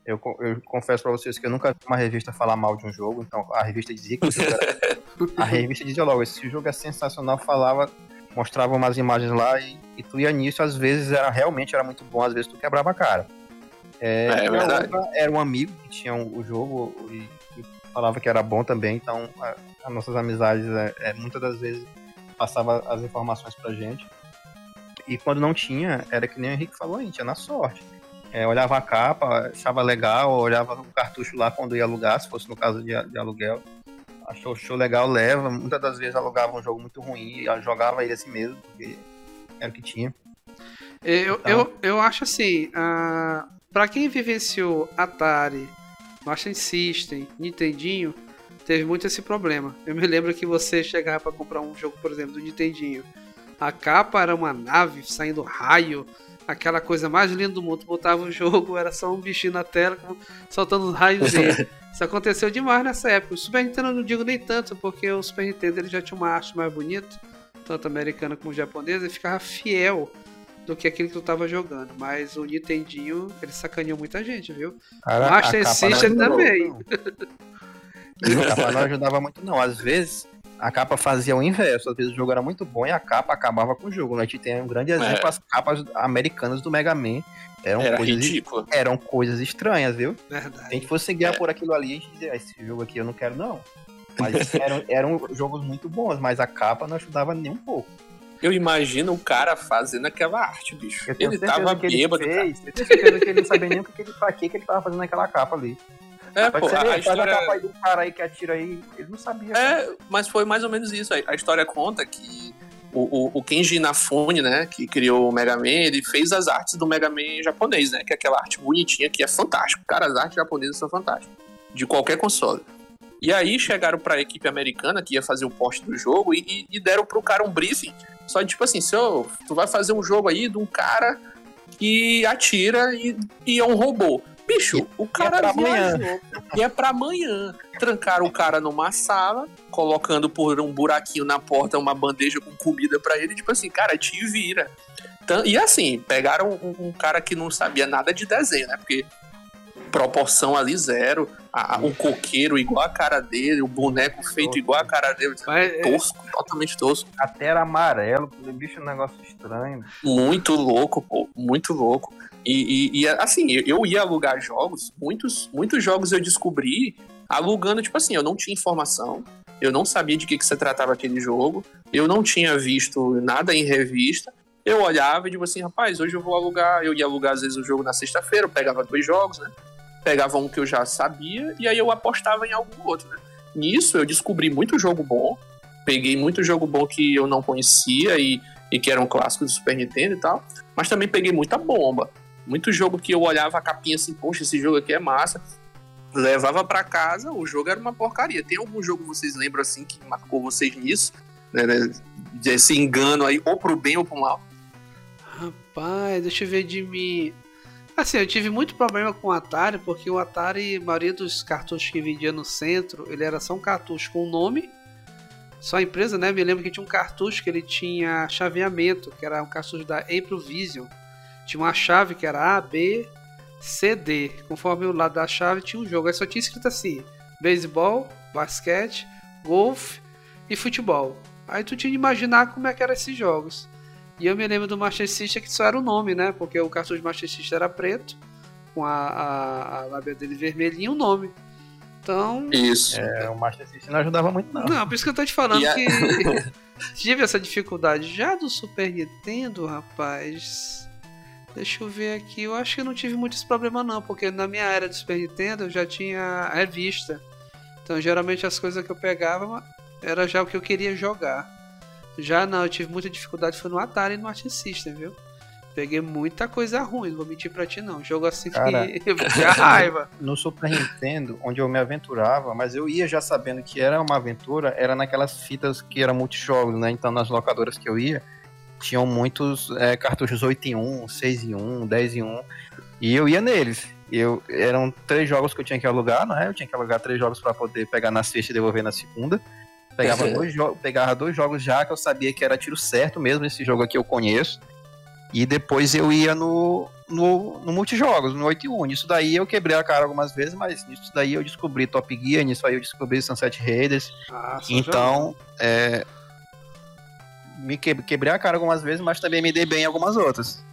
eu, eu confesso para vocês que eu nunca vi uma revista falar mal de um jogo, então a revista dizia que o jogo era... a revista dizia logo, esse jogo é sensacional, falava, mostrava umas imagens lá e, e tu ia nisso, às vezes era realmente era muito bom, às vezes tu quebrava a cara. É, é, é. Outra, era um amigo que tinha o um, jogo e, e, falava que era bom também, então as nossas amizades é, é, muitas das vezes passava as informações pra gente. E quando não tinha, era que nem o Henrique falou, a gente ia na sorte. É, olhava a capa, achava legal, olhava o cartucho lá quando ia alugar, se fosse no caso de, de aluguel. Achou show legal, leva. Muitas das vezes alugava um jogo muito ruim e jogava ele assim mesmo, porque era o que tinha. Eu, então... eu, eu acho assim, uh, para quem vivenciou Atari, Master System, Nintendinho, teve muito esse problema. Eu me lembro que você chegava para comprar um jogo, por exemplo, do Nintendinho. A capa era uma nave saindo raio, aquela coisa mais linda do mundo. Botava o jogo, era só um bichinho na tela, soltando dele. Isso aconteceu demais nessa época. O Super Nintendo eu não digo nem tanto, porque o Super Nintendo ele já tinha uma arte mais bonita, tanto americana como japonesa, e ficava fiel do que aquilo que tu tava jogando. Mas o Nintendinho, ele sacaneou muita gente, viu? Cara, Master System também. A capa não ajudava muito, não. Às vezes, a capa fazia o inverso. Às vezes o jogo era muito bom e a capa acabava com o jogo. A gente tem um grande exemplo, é. as capas americanas do Mega Man. Eram, era coisas, ridículo. eram coisas estranhas, viu? Verdade. Se a gente fosse guiar é. por aquilo ali, a gente dizia, ah, esse jogo aqui eu não quero, não. Mas eram, eram jogos muito bons, mas a capa não ajudava nem um pouco. Eu imagino o cara fazendo aquela arte, bicho. Ele tava bêbado. Ele fez, eu tenho certeza que ele não sabia nem o que ele, pra que, que ele tava fazendo aquela capa ali. É, pô, a, a história... a capa aí do cara aí que atira aí, ele não sabia. É, cara. mas foi mais ou menos isso. A história conta que o, o, o, Kenji Inafune, né, que criou o Mega Man, ele fez as artes do Mega Man japonês, né, que é aquela arte bonitinha que é fantástico. Cara, as artes japonesas são fantásticas, de qualquer console. E aí chegaram para a equipe americana que ia fazer o post do jogo e, e, deram pro cara um briefing, só de tipo assim, seu, tu vai fazer um jogo aí de um cara que atira e, e é um robô. Bicho, e, o cara é viajou. E é pra amanhã. Trancaram o cara numa sala, colocando por um buraquinho na porta uma bandeja com comida para ele, tipo assim, cara, te vira. E assim, pegaram um, um, cara que não sabia nada de desenho, né? Porque proporção ali zero, a, o coqueiro igual a cara dele, o boneco feito igual a cara dele, Mas, é tosco, é... totalmente tosco. Até era amarelo, bicho, um negócio estranho. Muito louco, pô, muito louco. E, e, e, assim, eu ia alugar jogos, muitos, muitos jogos eu descobri alugando, tipo assim, eu não tinha informação, eu não sabia de que, que se tratava aquele jogo, eu não tinha visto nada em revista. Eu olhava e digo assim, rapaz, hoje eu vou alugar. Eu ia alugar às vezes o jogo na sexta-feira, eu pegava dois jogos, né? Pegava um que eu já sabia e aí eu apostava em algum outro, né? Nisso eu descobri muito jogo bom, peguei muito jogo bom que eu não conhecia e, e que eram clássicos do Super Nintendo e tal, mas também peguei muita bomba. Muito jogo que eu olhava a capinha assim, poxa, esse jogo aqui é massa. levava para casa, o jogo era uma porcaria. Tem algum jogo vocês lembram assim que marcou vocês nisso? Né, né, desse engano aí, ou pro bem ou pro mal? Rapaz, deixa eu ver de mim. Assim, eu tive muito problema com o Atari, porque o Atari, a maioria dos cartuchos que vendia no centro, ele era só um cartucho com nome, só a empresa, né? Me lembro que tinha um cartucho que ele tinha chaveamento, que era um cartucho da Vision. Tinha uma chave que era A, B, C, D. Conforme o lado da chave tinha um jogo. Aí só tinha escrito assim: beisebol, basquete, golfe e futebol. Aí tu tinha de imaginar como é que eram esses jogos. E eu me lembro do Master System que só era o nome, né? Porque o cartucho do Master System era preto, com a, a, a lábia dele vermelhinha e o nome. Então. Isso. É, o Master System não ajudava muito, não. Não, por isso que eu tô te falando a... que. tive essa dificuldade. Já do Super Nintendo, rapaz. Deixa eu ver aqui. Eu acho que não tive muito esse problema, não. Porque na minha era do Super Nintendo eu já tinha revista. Então geralmente as coisas que eu pegava era já o que eu queria jogar. Já não, eu tive muita dificuldade foi no Atari e no Master System, viu? Peguei muita coisa ruim, não vou mentir pra ti não. Jogo assim Cara, que raiva. No Super Nintendo, onde eu me aventurava, mas eu ia já sabendo que era uma aventura, era naquelas fitas que eram multijogos, né? Então nas locadoras que eu ia, tinham muitos é, cartuchos 8 em 1, 6 em 1, 10 em 1. E eu ia neles. Eu, eram três jogos que eu tinha que alugar, não é? Eu tinha que alugar três jogos para poder pegar na sexta e devolver na segunda. Pegava, uhum. dois pegava dois jogos já que eu sabia que era tiro certo mesmo, esse jogo aqui eu conheço. E depois eu ia no, no, no multijogos, no 8 e 1. Nisso daí eu quebrei a cara algumas vezes, mas nisso daí eu descobri Top Gear, nisso aí eu descobri Sunset Raiders. Ah, então, é, me quebrei a cara algumas vezes, mas também me dei bem em algumas outras.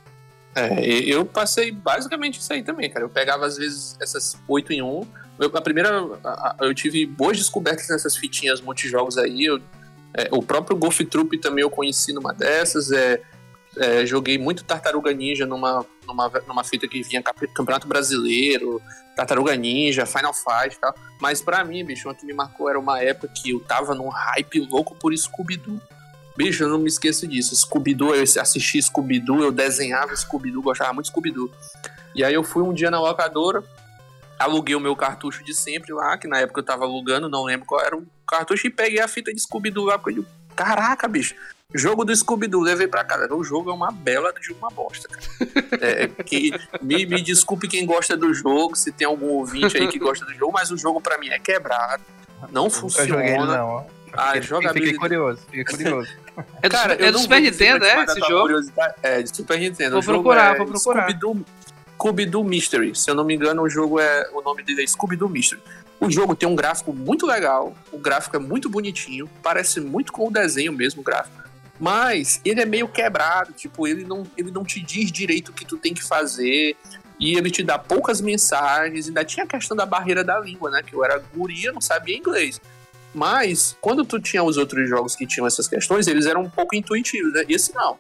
É, eu passei basicamente isso aí também, cara. Eu pegava às vezes essas 8 em 1, eu, a primeira, a, eu tive boas descobertas nessas fitinhas multijogos aí. Eu, é, o próprio Golf Troop também eu conheci numa dessas. É, é, joguei muito Tartaruga Ninja numa, numa, numa fita que vinha Campeonato Brasileiro, Tartaruga Ninja, Final Fight e tal. Mas pra mim, bicho, o que me marcou era uma época que eu tava num hype louco por Scooby-Doo. Bicho, eu não me esqueço disso. Scooby-Doo, eu assisti Scooby-Doo, eu desenhava Scooby-Doo, gostava muito de Scooby-Doo. E aí eu fui um dia na locadora, aluguei o meu cartucho de sempre lá, que na época eu tava alugando, não lembro qual era o cartucho, e peguei a fita de Scooby-Doo lá, porque eu digo, caraca, bicho, jogo do Scooby-Doo, levei pra casa. O jogo é uma bela de uma bosta, cara. É, que, me, me desculpe quem gosta do jogo, se tem algum ouvinte aí que gosta do jogo, mas o jogo pra mim é quebrado, não eu funciona. Joguei ele, não, Ah, jogabilidade... Fiquei curioso, fiquei curioso. É do, Cara, é do Super Nintendo, é, esse jogo? É, de Super Nintendo. Vou procurar, é vou procurar. Scooby-Doo Scooby-Doo Mystery. Se eu não me engano, o jogo é. O nome dele é Scooby-Doo Mystery. O jogo tem um gráfico muito legal, o gráfico é muito bonitinho, parece muito com o desenho mesmo, o gráfico. Mas ele é meio quebrado, tipo, ele não, ele não te diz direito o que tu tem que fazer, e ele te dá poucas mensagens, ainda tinha a questão da barreira da língua, né? Que eu era guria, não sabia inglês. Mas, quando tu tinha os outros jogos que tinham essas questões, eles eram um pouco intuitivos, né? Esse não.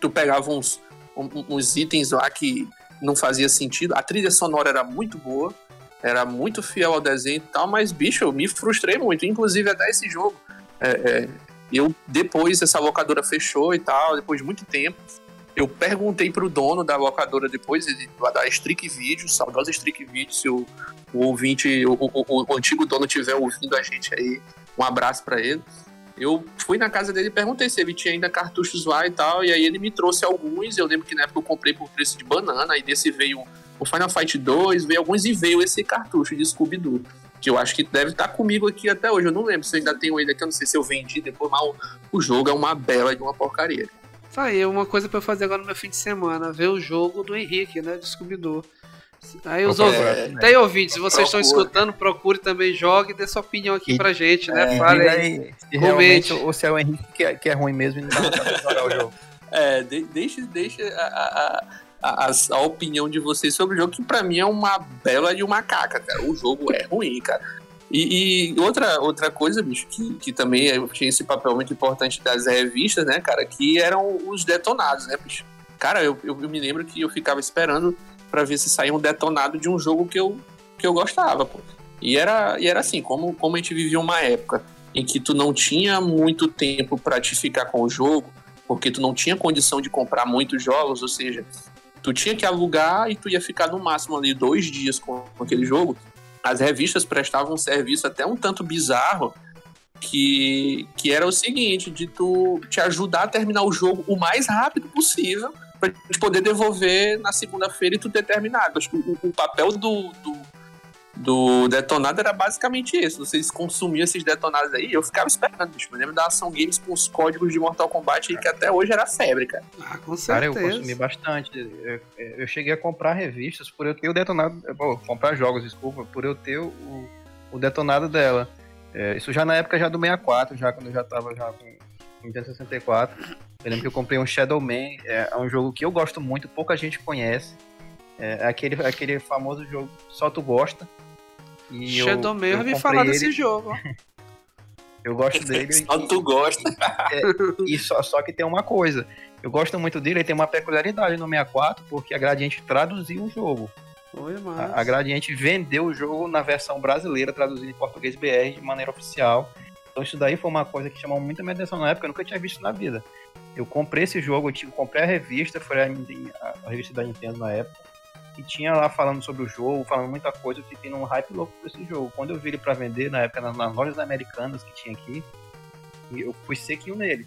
Tu pegava uns, uns itens lá que não fazia sentido. A trilha sonora era muito boa, era muito fiel ao desenho e tal, mas, bicho, eu me frustrei muito, inclusive até esse jogo. É, é, eu, depois, essa locadora fechou e tal, depois de muito tempo, eu perguntei pro dono da locadora depois, ele, da Strict Video, saudosa Strict Video, se o, o ouvinte, o, o, o, antigo dono tiver ouvindo a gente aí, um abraço para ele. Eu fui na casa dele e perguntei se ele tinha ainda cartuchos lá e tal, e aí ele me trouxe alguns. Eu lembro que na época eu comprei por preço de banana, aí desse veio o Final Fight 2, veio alguns e veio esse cartucho de Scooby-Doo. Que eu acho que deve estar comigo aqui até hoje. Eu não lembro se eu ainda tenho ele aqui, eu não sei se eu vendi depois, mas o jogo é uma bela de uma porcaria. Tá aí, uma coisa para eu fazer agora no meu fim de semana, ver o jogo do Henrique, né, de Scooby-Doo. Aí os ouvintes, é, né? tem ouvintes, se vocês procure. estão escutando, procure também, jogue, dê sua opinião aqui e, pra gente, né? É, Fale aí, se comente. Ou se é o Henrique que é, que é ruim mesmo e não dá pra jogar o jogo. É, de, deixe, deixe a, a, a, a, opinião de vocês sobre o jogo, que pra mim é uma bela de uma caca, cara. O jogo é ruim, cara. E, e, outra, outra coisa, bicho, que, que também tinha esse papel muito importante das revistas, né, cara, que eram os detonados, né, bicho? Cara, eu, eu, me lembro que eu ficava esperando para ver se saía um detonado de um jogo que eu, que eu gostava, pô. E era, e era assim, como, como a gente vivia uma época em que tu não tinha muito tempo para te ficar com o jogo, porque tu não tinha condição de comprar muitos jogos, ou seja, tu tinha que alugar e tu ia ficar no máximo ali dois dias com, com aquele jogo. As revistas prestavam um serviço até um tanto bizarro, que, que era o seguinte, de tu te ajudar a terminar o jogo o mais rápido possível, pra gente poder devolver na segunda-feira e tu ter. Acho que o, o papel do, do do detonado era basicamente isso. Vocês consumiam esses detonados aí, eu ficava esperando, bicho. Eu lembro da Ação Games com os códigos de Mortal Kombat que até hoje era febre, cara. Ah, com certeza. Cara, eu consumi bastante. Eu, eu cheguei a comprar revistas por eu ter o detonado. Bom, comprar jogos, desculpa, por eu ter o, o detonado dela. É, isso já na época já do 64, já quando eu já tava já com Nintendo 64. Eu lembro que eu comprei um Shadow Man, é, é um jogo que eu gosto muito, pouca gente conhece. É aquele, aquele famoso jogo Só Tu Gosta e Shadow Man, eu, eu vi falar ele... desse jogo. eu gosto dele. Só tu gosta. É, e só, só que tem uma coisa. Eu gosto muito dele, ele tem uma peculiaridade no 64, porque a Gradiente traduziu o jogo. Oi, a, a Gradiente vendeu o jogo na versão brasileira, traduzido em português BR de maneira oficial. Então isso daí foi uma coisa que chamou muito a minha atenção na época, eu nunca tinha visto na vida. Eu comprei esse jogo, eu tive, comprei a revista, foi a, a, a revista da Nintendo na época e tinha lá falando sobre o jogo, falando muita coisa, eu fiquei num hype louco por esse jogo. Quando eu vi ele pra vender, na época, nas, lojas americanas que tinha aqui, eu fui sequinho nele.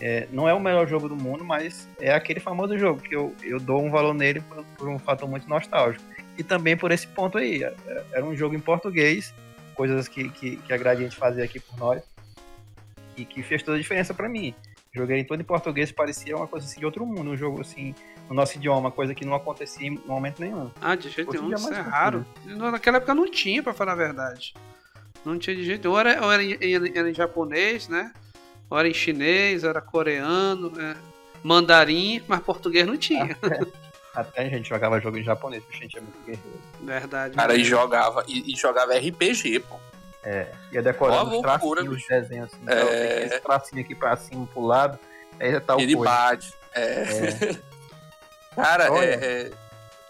É, não é o melhor jogo do mundo, mas é aquele famoso jogo que eu, eu dou um valor nele por, por um fator muito nostálgico. E também por esse ponto aí. É, é, era um jogo em português, coisas que, que, que a Gradiente fazia aqui por nós, e que fez toda a diferença para mim. Joguei em todo em português, parecia uma coisa assim de outro mundo, um jogo assim no nosso idioma, coisa que não acontecia em momento nenhum. Ah, de jeito nenhum, isso é raro. Naquela época não tinha, para falar a verdade. Não tinha de jeito nenhum. Ou era, ou era, em, era em japonês, né? Ou era em chinês, ou era coreano, é, mandarim, mas português não tinha. Até, até a gente jogava jogo em japonês, porque a gente é muito guerreiro. Verdade. Cara, e jogava, e, e jogava RPG, pô. É, ia decorando os tracinhos, os desenhos assim. Então, é... esse tracinho aqui pra cima, pro lado, aí já tá o Ele coisa. bate. É. é. Cara, é, é,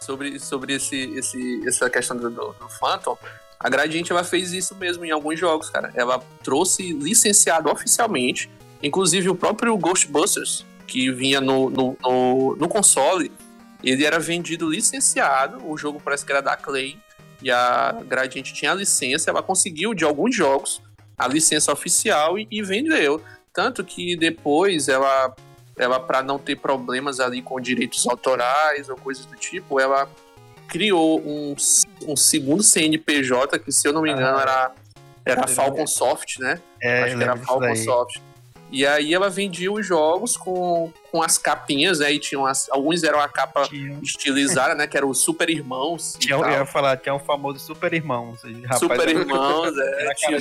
sobre, sobre esse, esse, essa questão do, do, Phantom, a Gradiente ela fez isso mesmo em alguns jogos, cara. Ela trouxe licenciado oficialmente, inclusive o próprio Ghostbusters, que vinha no, no, no, no console, ele era vendido licenciado, o jogo parece que era da Clay, e a Gradiente tinha a licença, ela conseguiu de alguns jogos a licença oficial e, e vendeu. Tanto que depois ela ela para não ter problemas ali com direitos autorais ou coisas do tipo, ela criou um, um segundo CNPJ que se eu não me engano ah, era era Falcon Soft, né? É, Acho que era Falcon Soft. E aí ela vendia os jogos com, com as capinhas, né? E tinham as, alguns eram a capa tinha. estilizada, né? Que era o Super Irmãos. Tinha, eu ia falar, tinha um famoso Super Irmãos. Rapaz, Super Irmãos, é. Tinha...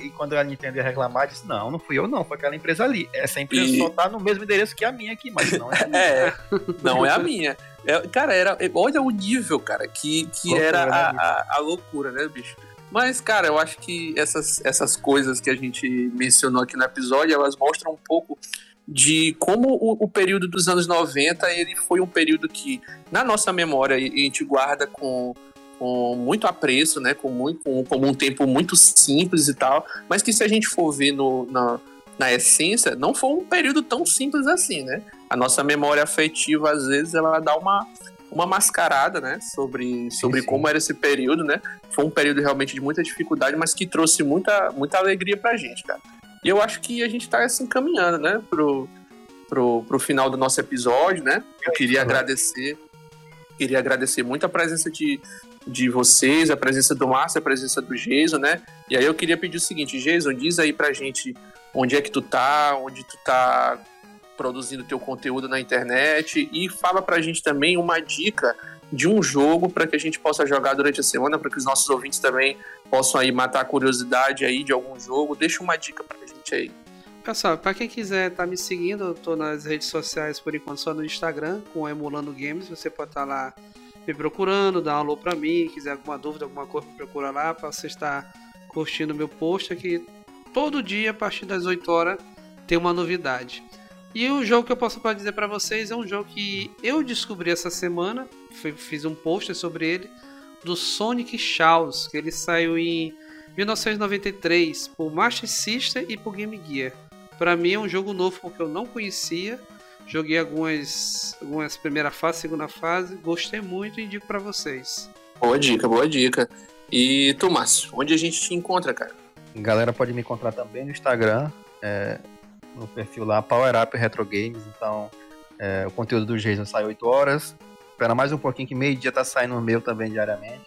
E quando a Nintendo ia reclamar, disse: Não, não fui eu, não, foi aquela empresa ali. Essa empresa e... só tá no mesmo endereço que a minha aqui, mas não é a minha. é, não é a minha. É, cara, era, olha o nível, cara, que, que loucura, era a, né, a, a loucura, né, bicho? Mas, cara, eu acho que essas, essas coisas que a gente mencionou aqui no episódio, elas mostram um pouco de como o, o, período dos anos 90 ele foi um período que, na nossa memória, a gente guarda com, com muito apreço, né? Com muito, com, como um tempo muito simples e tal, mas que se a gente for ver no, na, na essência, não foi um período tão simples assim, né? A nossa memória afetiva, às vezes, ela dá uma, uma mascarada, né, sobre, sobre sim, sim. como era esse período, né? Foi um período realmente de muita dificuldade, mas que trouxe muita, muita alegria pra gente, cara. E eu acho que a gente tá assim caminhando, né, pro, pro, pro final do nosso episódio, né? Eu queria agradecer, queria agradecer muito a presença de, de vocês, a presença do Márcio, a presença do Jason, né? E aí eu queria pedir o seguinte, Jason, diz aí pra gente onde é que tu tá, onde tu tá produzindo teu conteúdo na internet e fala pra gente também uma dica de um jogo para que a gente possa jogar durante a semana, para que os nossos ouvintes também possam aí matar a curiosidade aí de algum jogo. Deixa uma dica pra gente aí. Pessoal, para quem quiser estar tá me seguindo, eu tô nas redes sociais por enquanto só no Instagram, com Emulando Games, você pode estar tá lá me procurando, dar um alô para mim, quiser alguma dúvida, alguma coisa, procura lá para você estar curtindo meu post aqui. Todo dia, a partir das 8 horas, tem uma novidade. E o jogo que eu posso dizer para vocês é um jogo que eu descobri essa semana, fiz um post sobre ele, do Sonic Chaos, que ele saiu em 1993 por Master System e por Game Gear. Para mim é um jogo novo porque eu não conhecia. Joguei algumas, algumas primeira fase, segunda fase, gostei muito e indico para vocês. Boa dica, boa dica. E tu, Márcio, onde a gente te encontra, cara? A galera pode me encontrar também no Instagram, é, no perfil lá, Power Up Retro Games. Então, é, o conteúdo do Jason sai 8 horas. Espera mais um pouquinho que meio-dia tá saindo o meu também diariamente.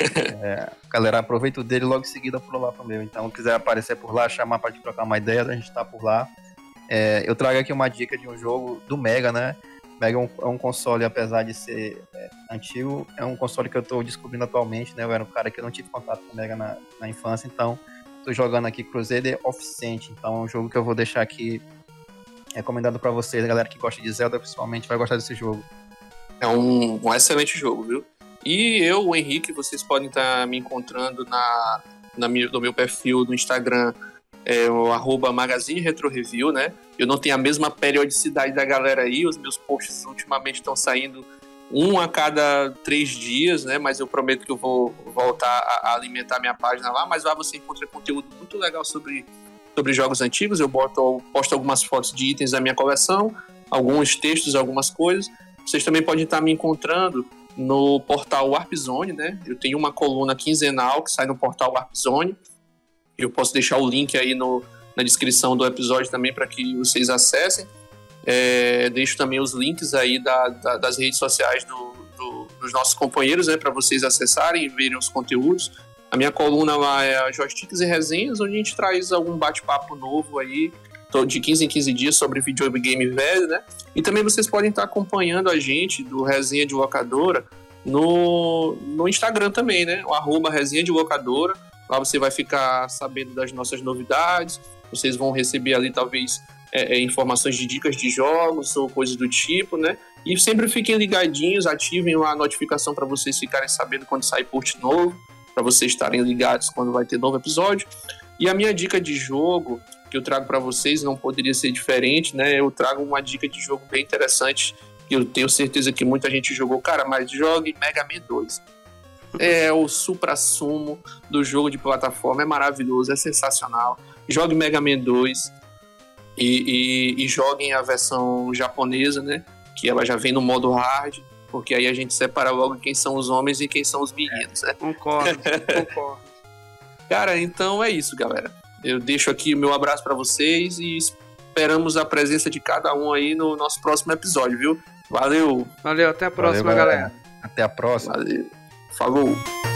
É, galera, aproveita o dele logo em seguida por lá pro meu. Então, se quiser aparecer por lá, chamar pra te trocar uma ideia, a gente tá por lá. É, eu trago aqui uma dica de um jogo do Mega, né? Mega é um, é um console, apesar de ser é, antigo, é um console que eu estou descobrindo atualmente, né? Eu era um cara que não tive contato com o Mega na, na infância, então estou jogando aqui Crusader of Saint, então é um jogo que eu vou deixar aqui recomendado para vocês, a galera que gosta de Zelda, principalmente, vai gostar desse jogo. É um, um excelente jogo, viu? E eu, o Henrique, vocês podem estar me encontrando na, na no meu perfil do Instagram, é o arroba Magazine Retro Review, né? Eu não tenho a mesma periodicidade da galera aí, os meus posts ultimamente estão saindo um a cada três dias, né? Mas eu prometo que eu vou voltar a, alimentar minha página lá. Mas lá você encontra conteúdo muito legal sobre, sobre jogos antigos. Eu boto, posto algumas fotos de itens da minha coleção, alguns textos, algumas coisas. Vocês também podem estar me encontrando no portal Warp Zone, né? Eu tenho uma coluna quinzenal que sai no portal Warp Zone. Eu posso deixar o link aí no, na descrição do episódio também para que vocês acessem. É, deixo também os links aí da, da, das redes sociais do, do, dos nossos companheiros, né, para vocês acessarem e verem os conteúdos. A minha coluna lá é Joysticks e Resenhas, onde a gente traz algum bate-papo novo aí, de 15 em 15 dias sobre videogame velho, né? E também vocês podem estar acompanhando a gente do Resenha de Locadora no, no Instagram também, né? O arroba Resenha de Locadora. Lá você vai ficar sabendo das nossas novidades. Vocês vão receber ali, talvez, é, é, informações de dicas de jogos ou coisas do tipo, né? E sempre fiquem ligadinhos, ativem a notificação para vocês ficarem sabendo quando sai post novo, para vocês estarem ligados quando vai ter novo episódio. E a minha dica de jogo que eu trago para vocês não poderia ser diferente, né? Eu trago uma dica de jogo bem interessante que eu tenho certeza que muita gente jogou. Cara, mas jogue Mega Man 2 é o supra-sumo do jogo de plataforma, é maravilhoso, é sensacional. Jogue Mega Man 2 e, e, e joguem a versão japonesa, né? Que ela já vem no modo hard, porque aí a gente separa logo quem são os homens e quem são os meninos, né? Concordo, concordo. Cara, então é isso, galera. Eu deixo aqui o meu abraço para vocês e esperamos a presença de cada um aí no nosso próximo episódio, viu? Valeu! Valeu, até a próxima, Valeu, galera. galera. Até a próxima. Valeu. Falou!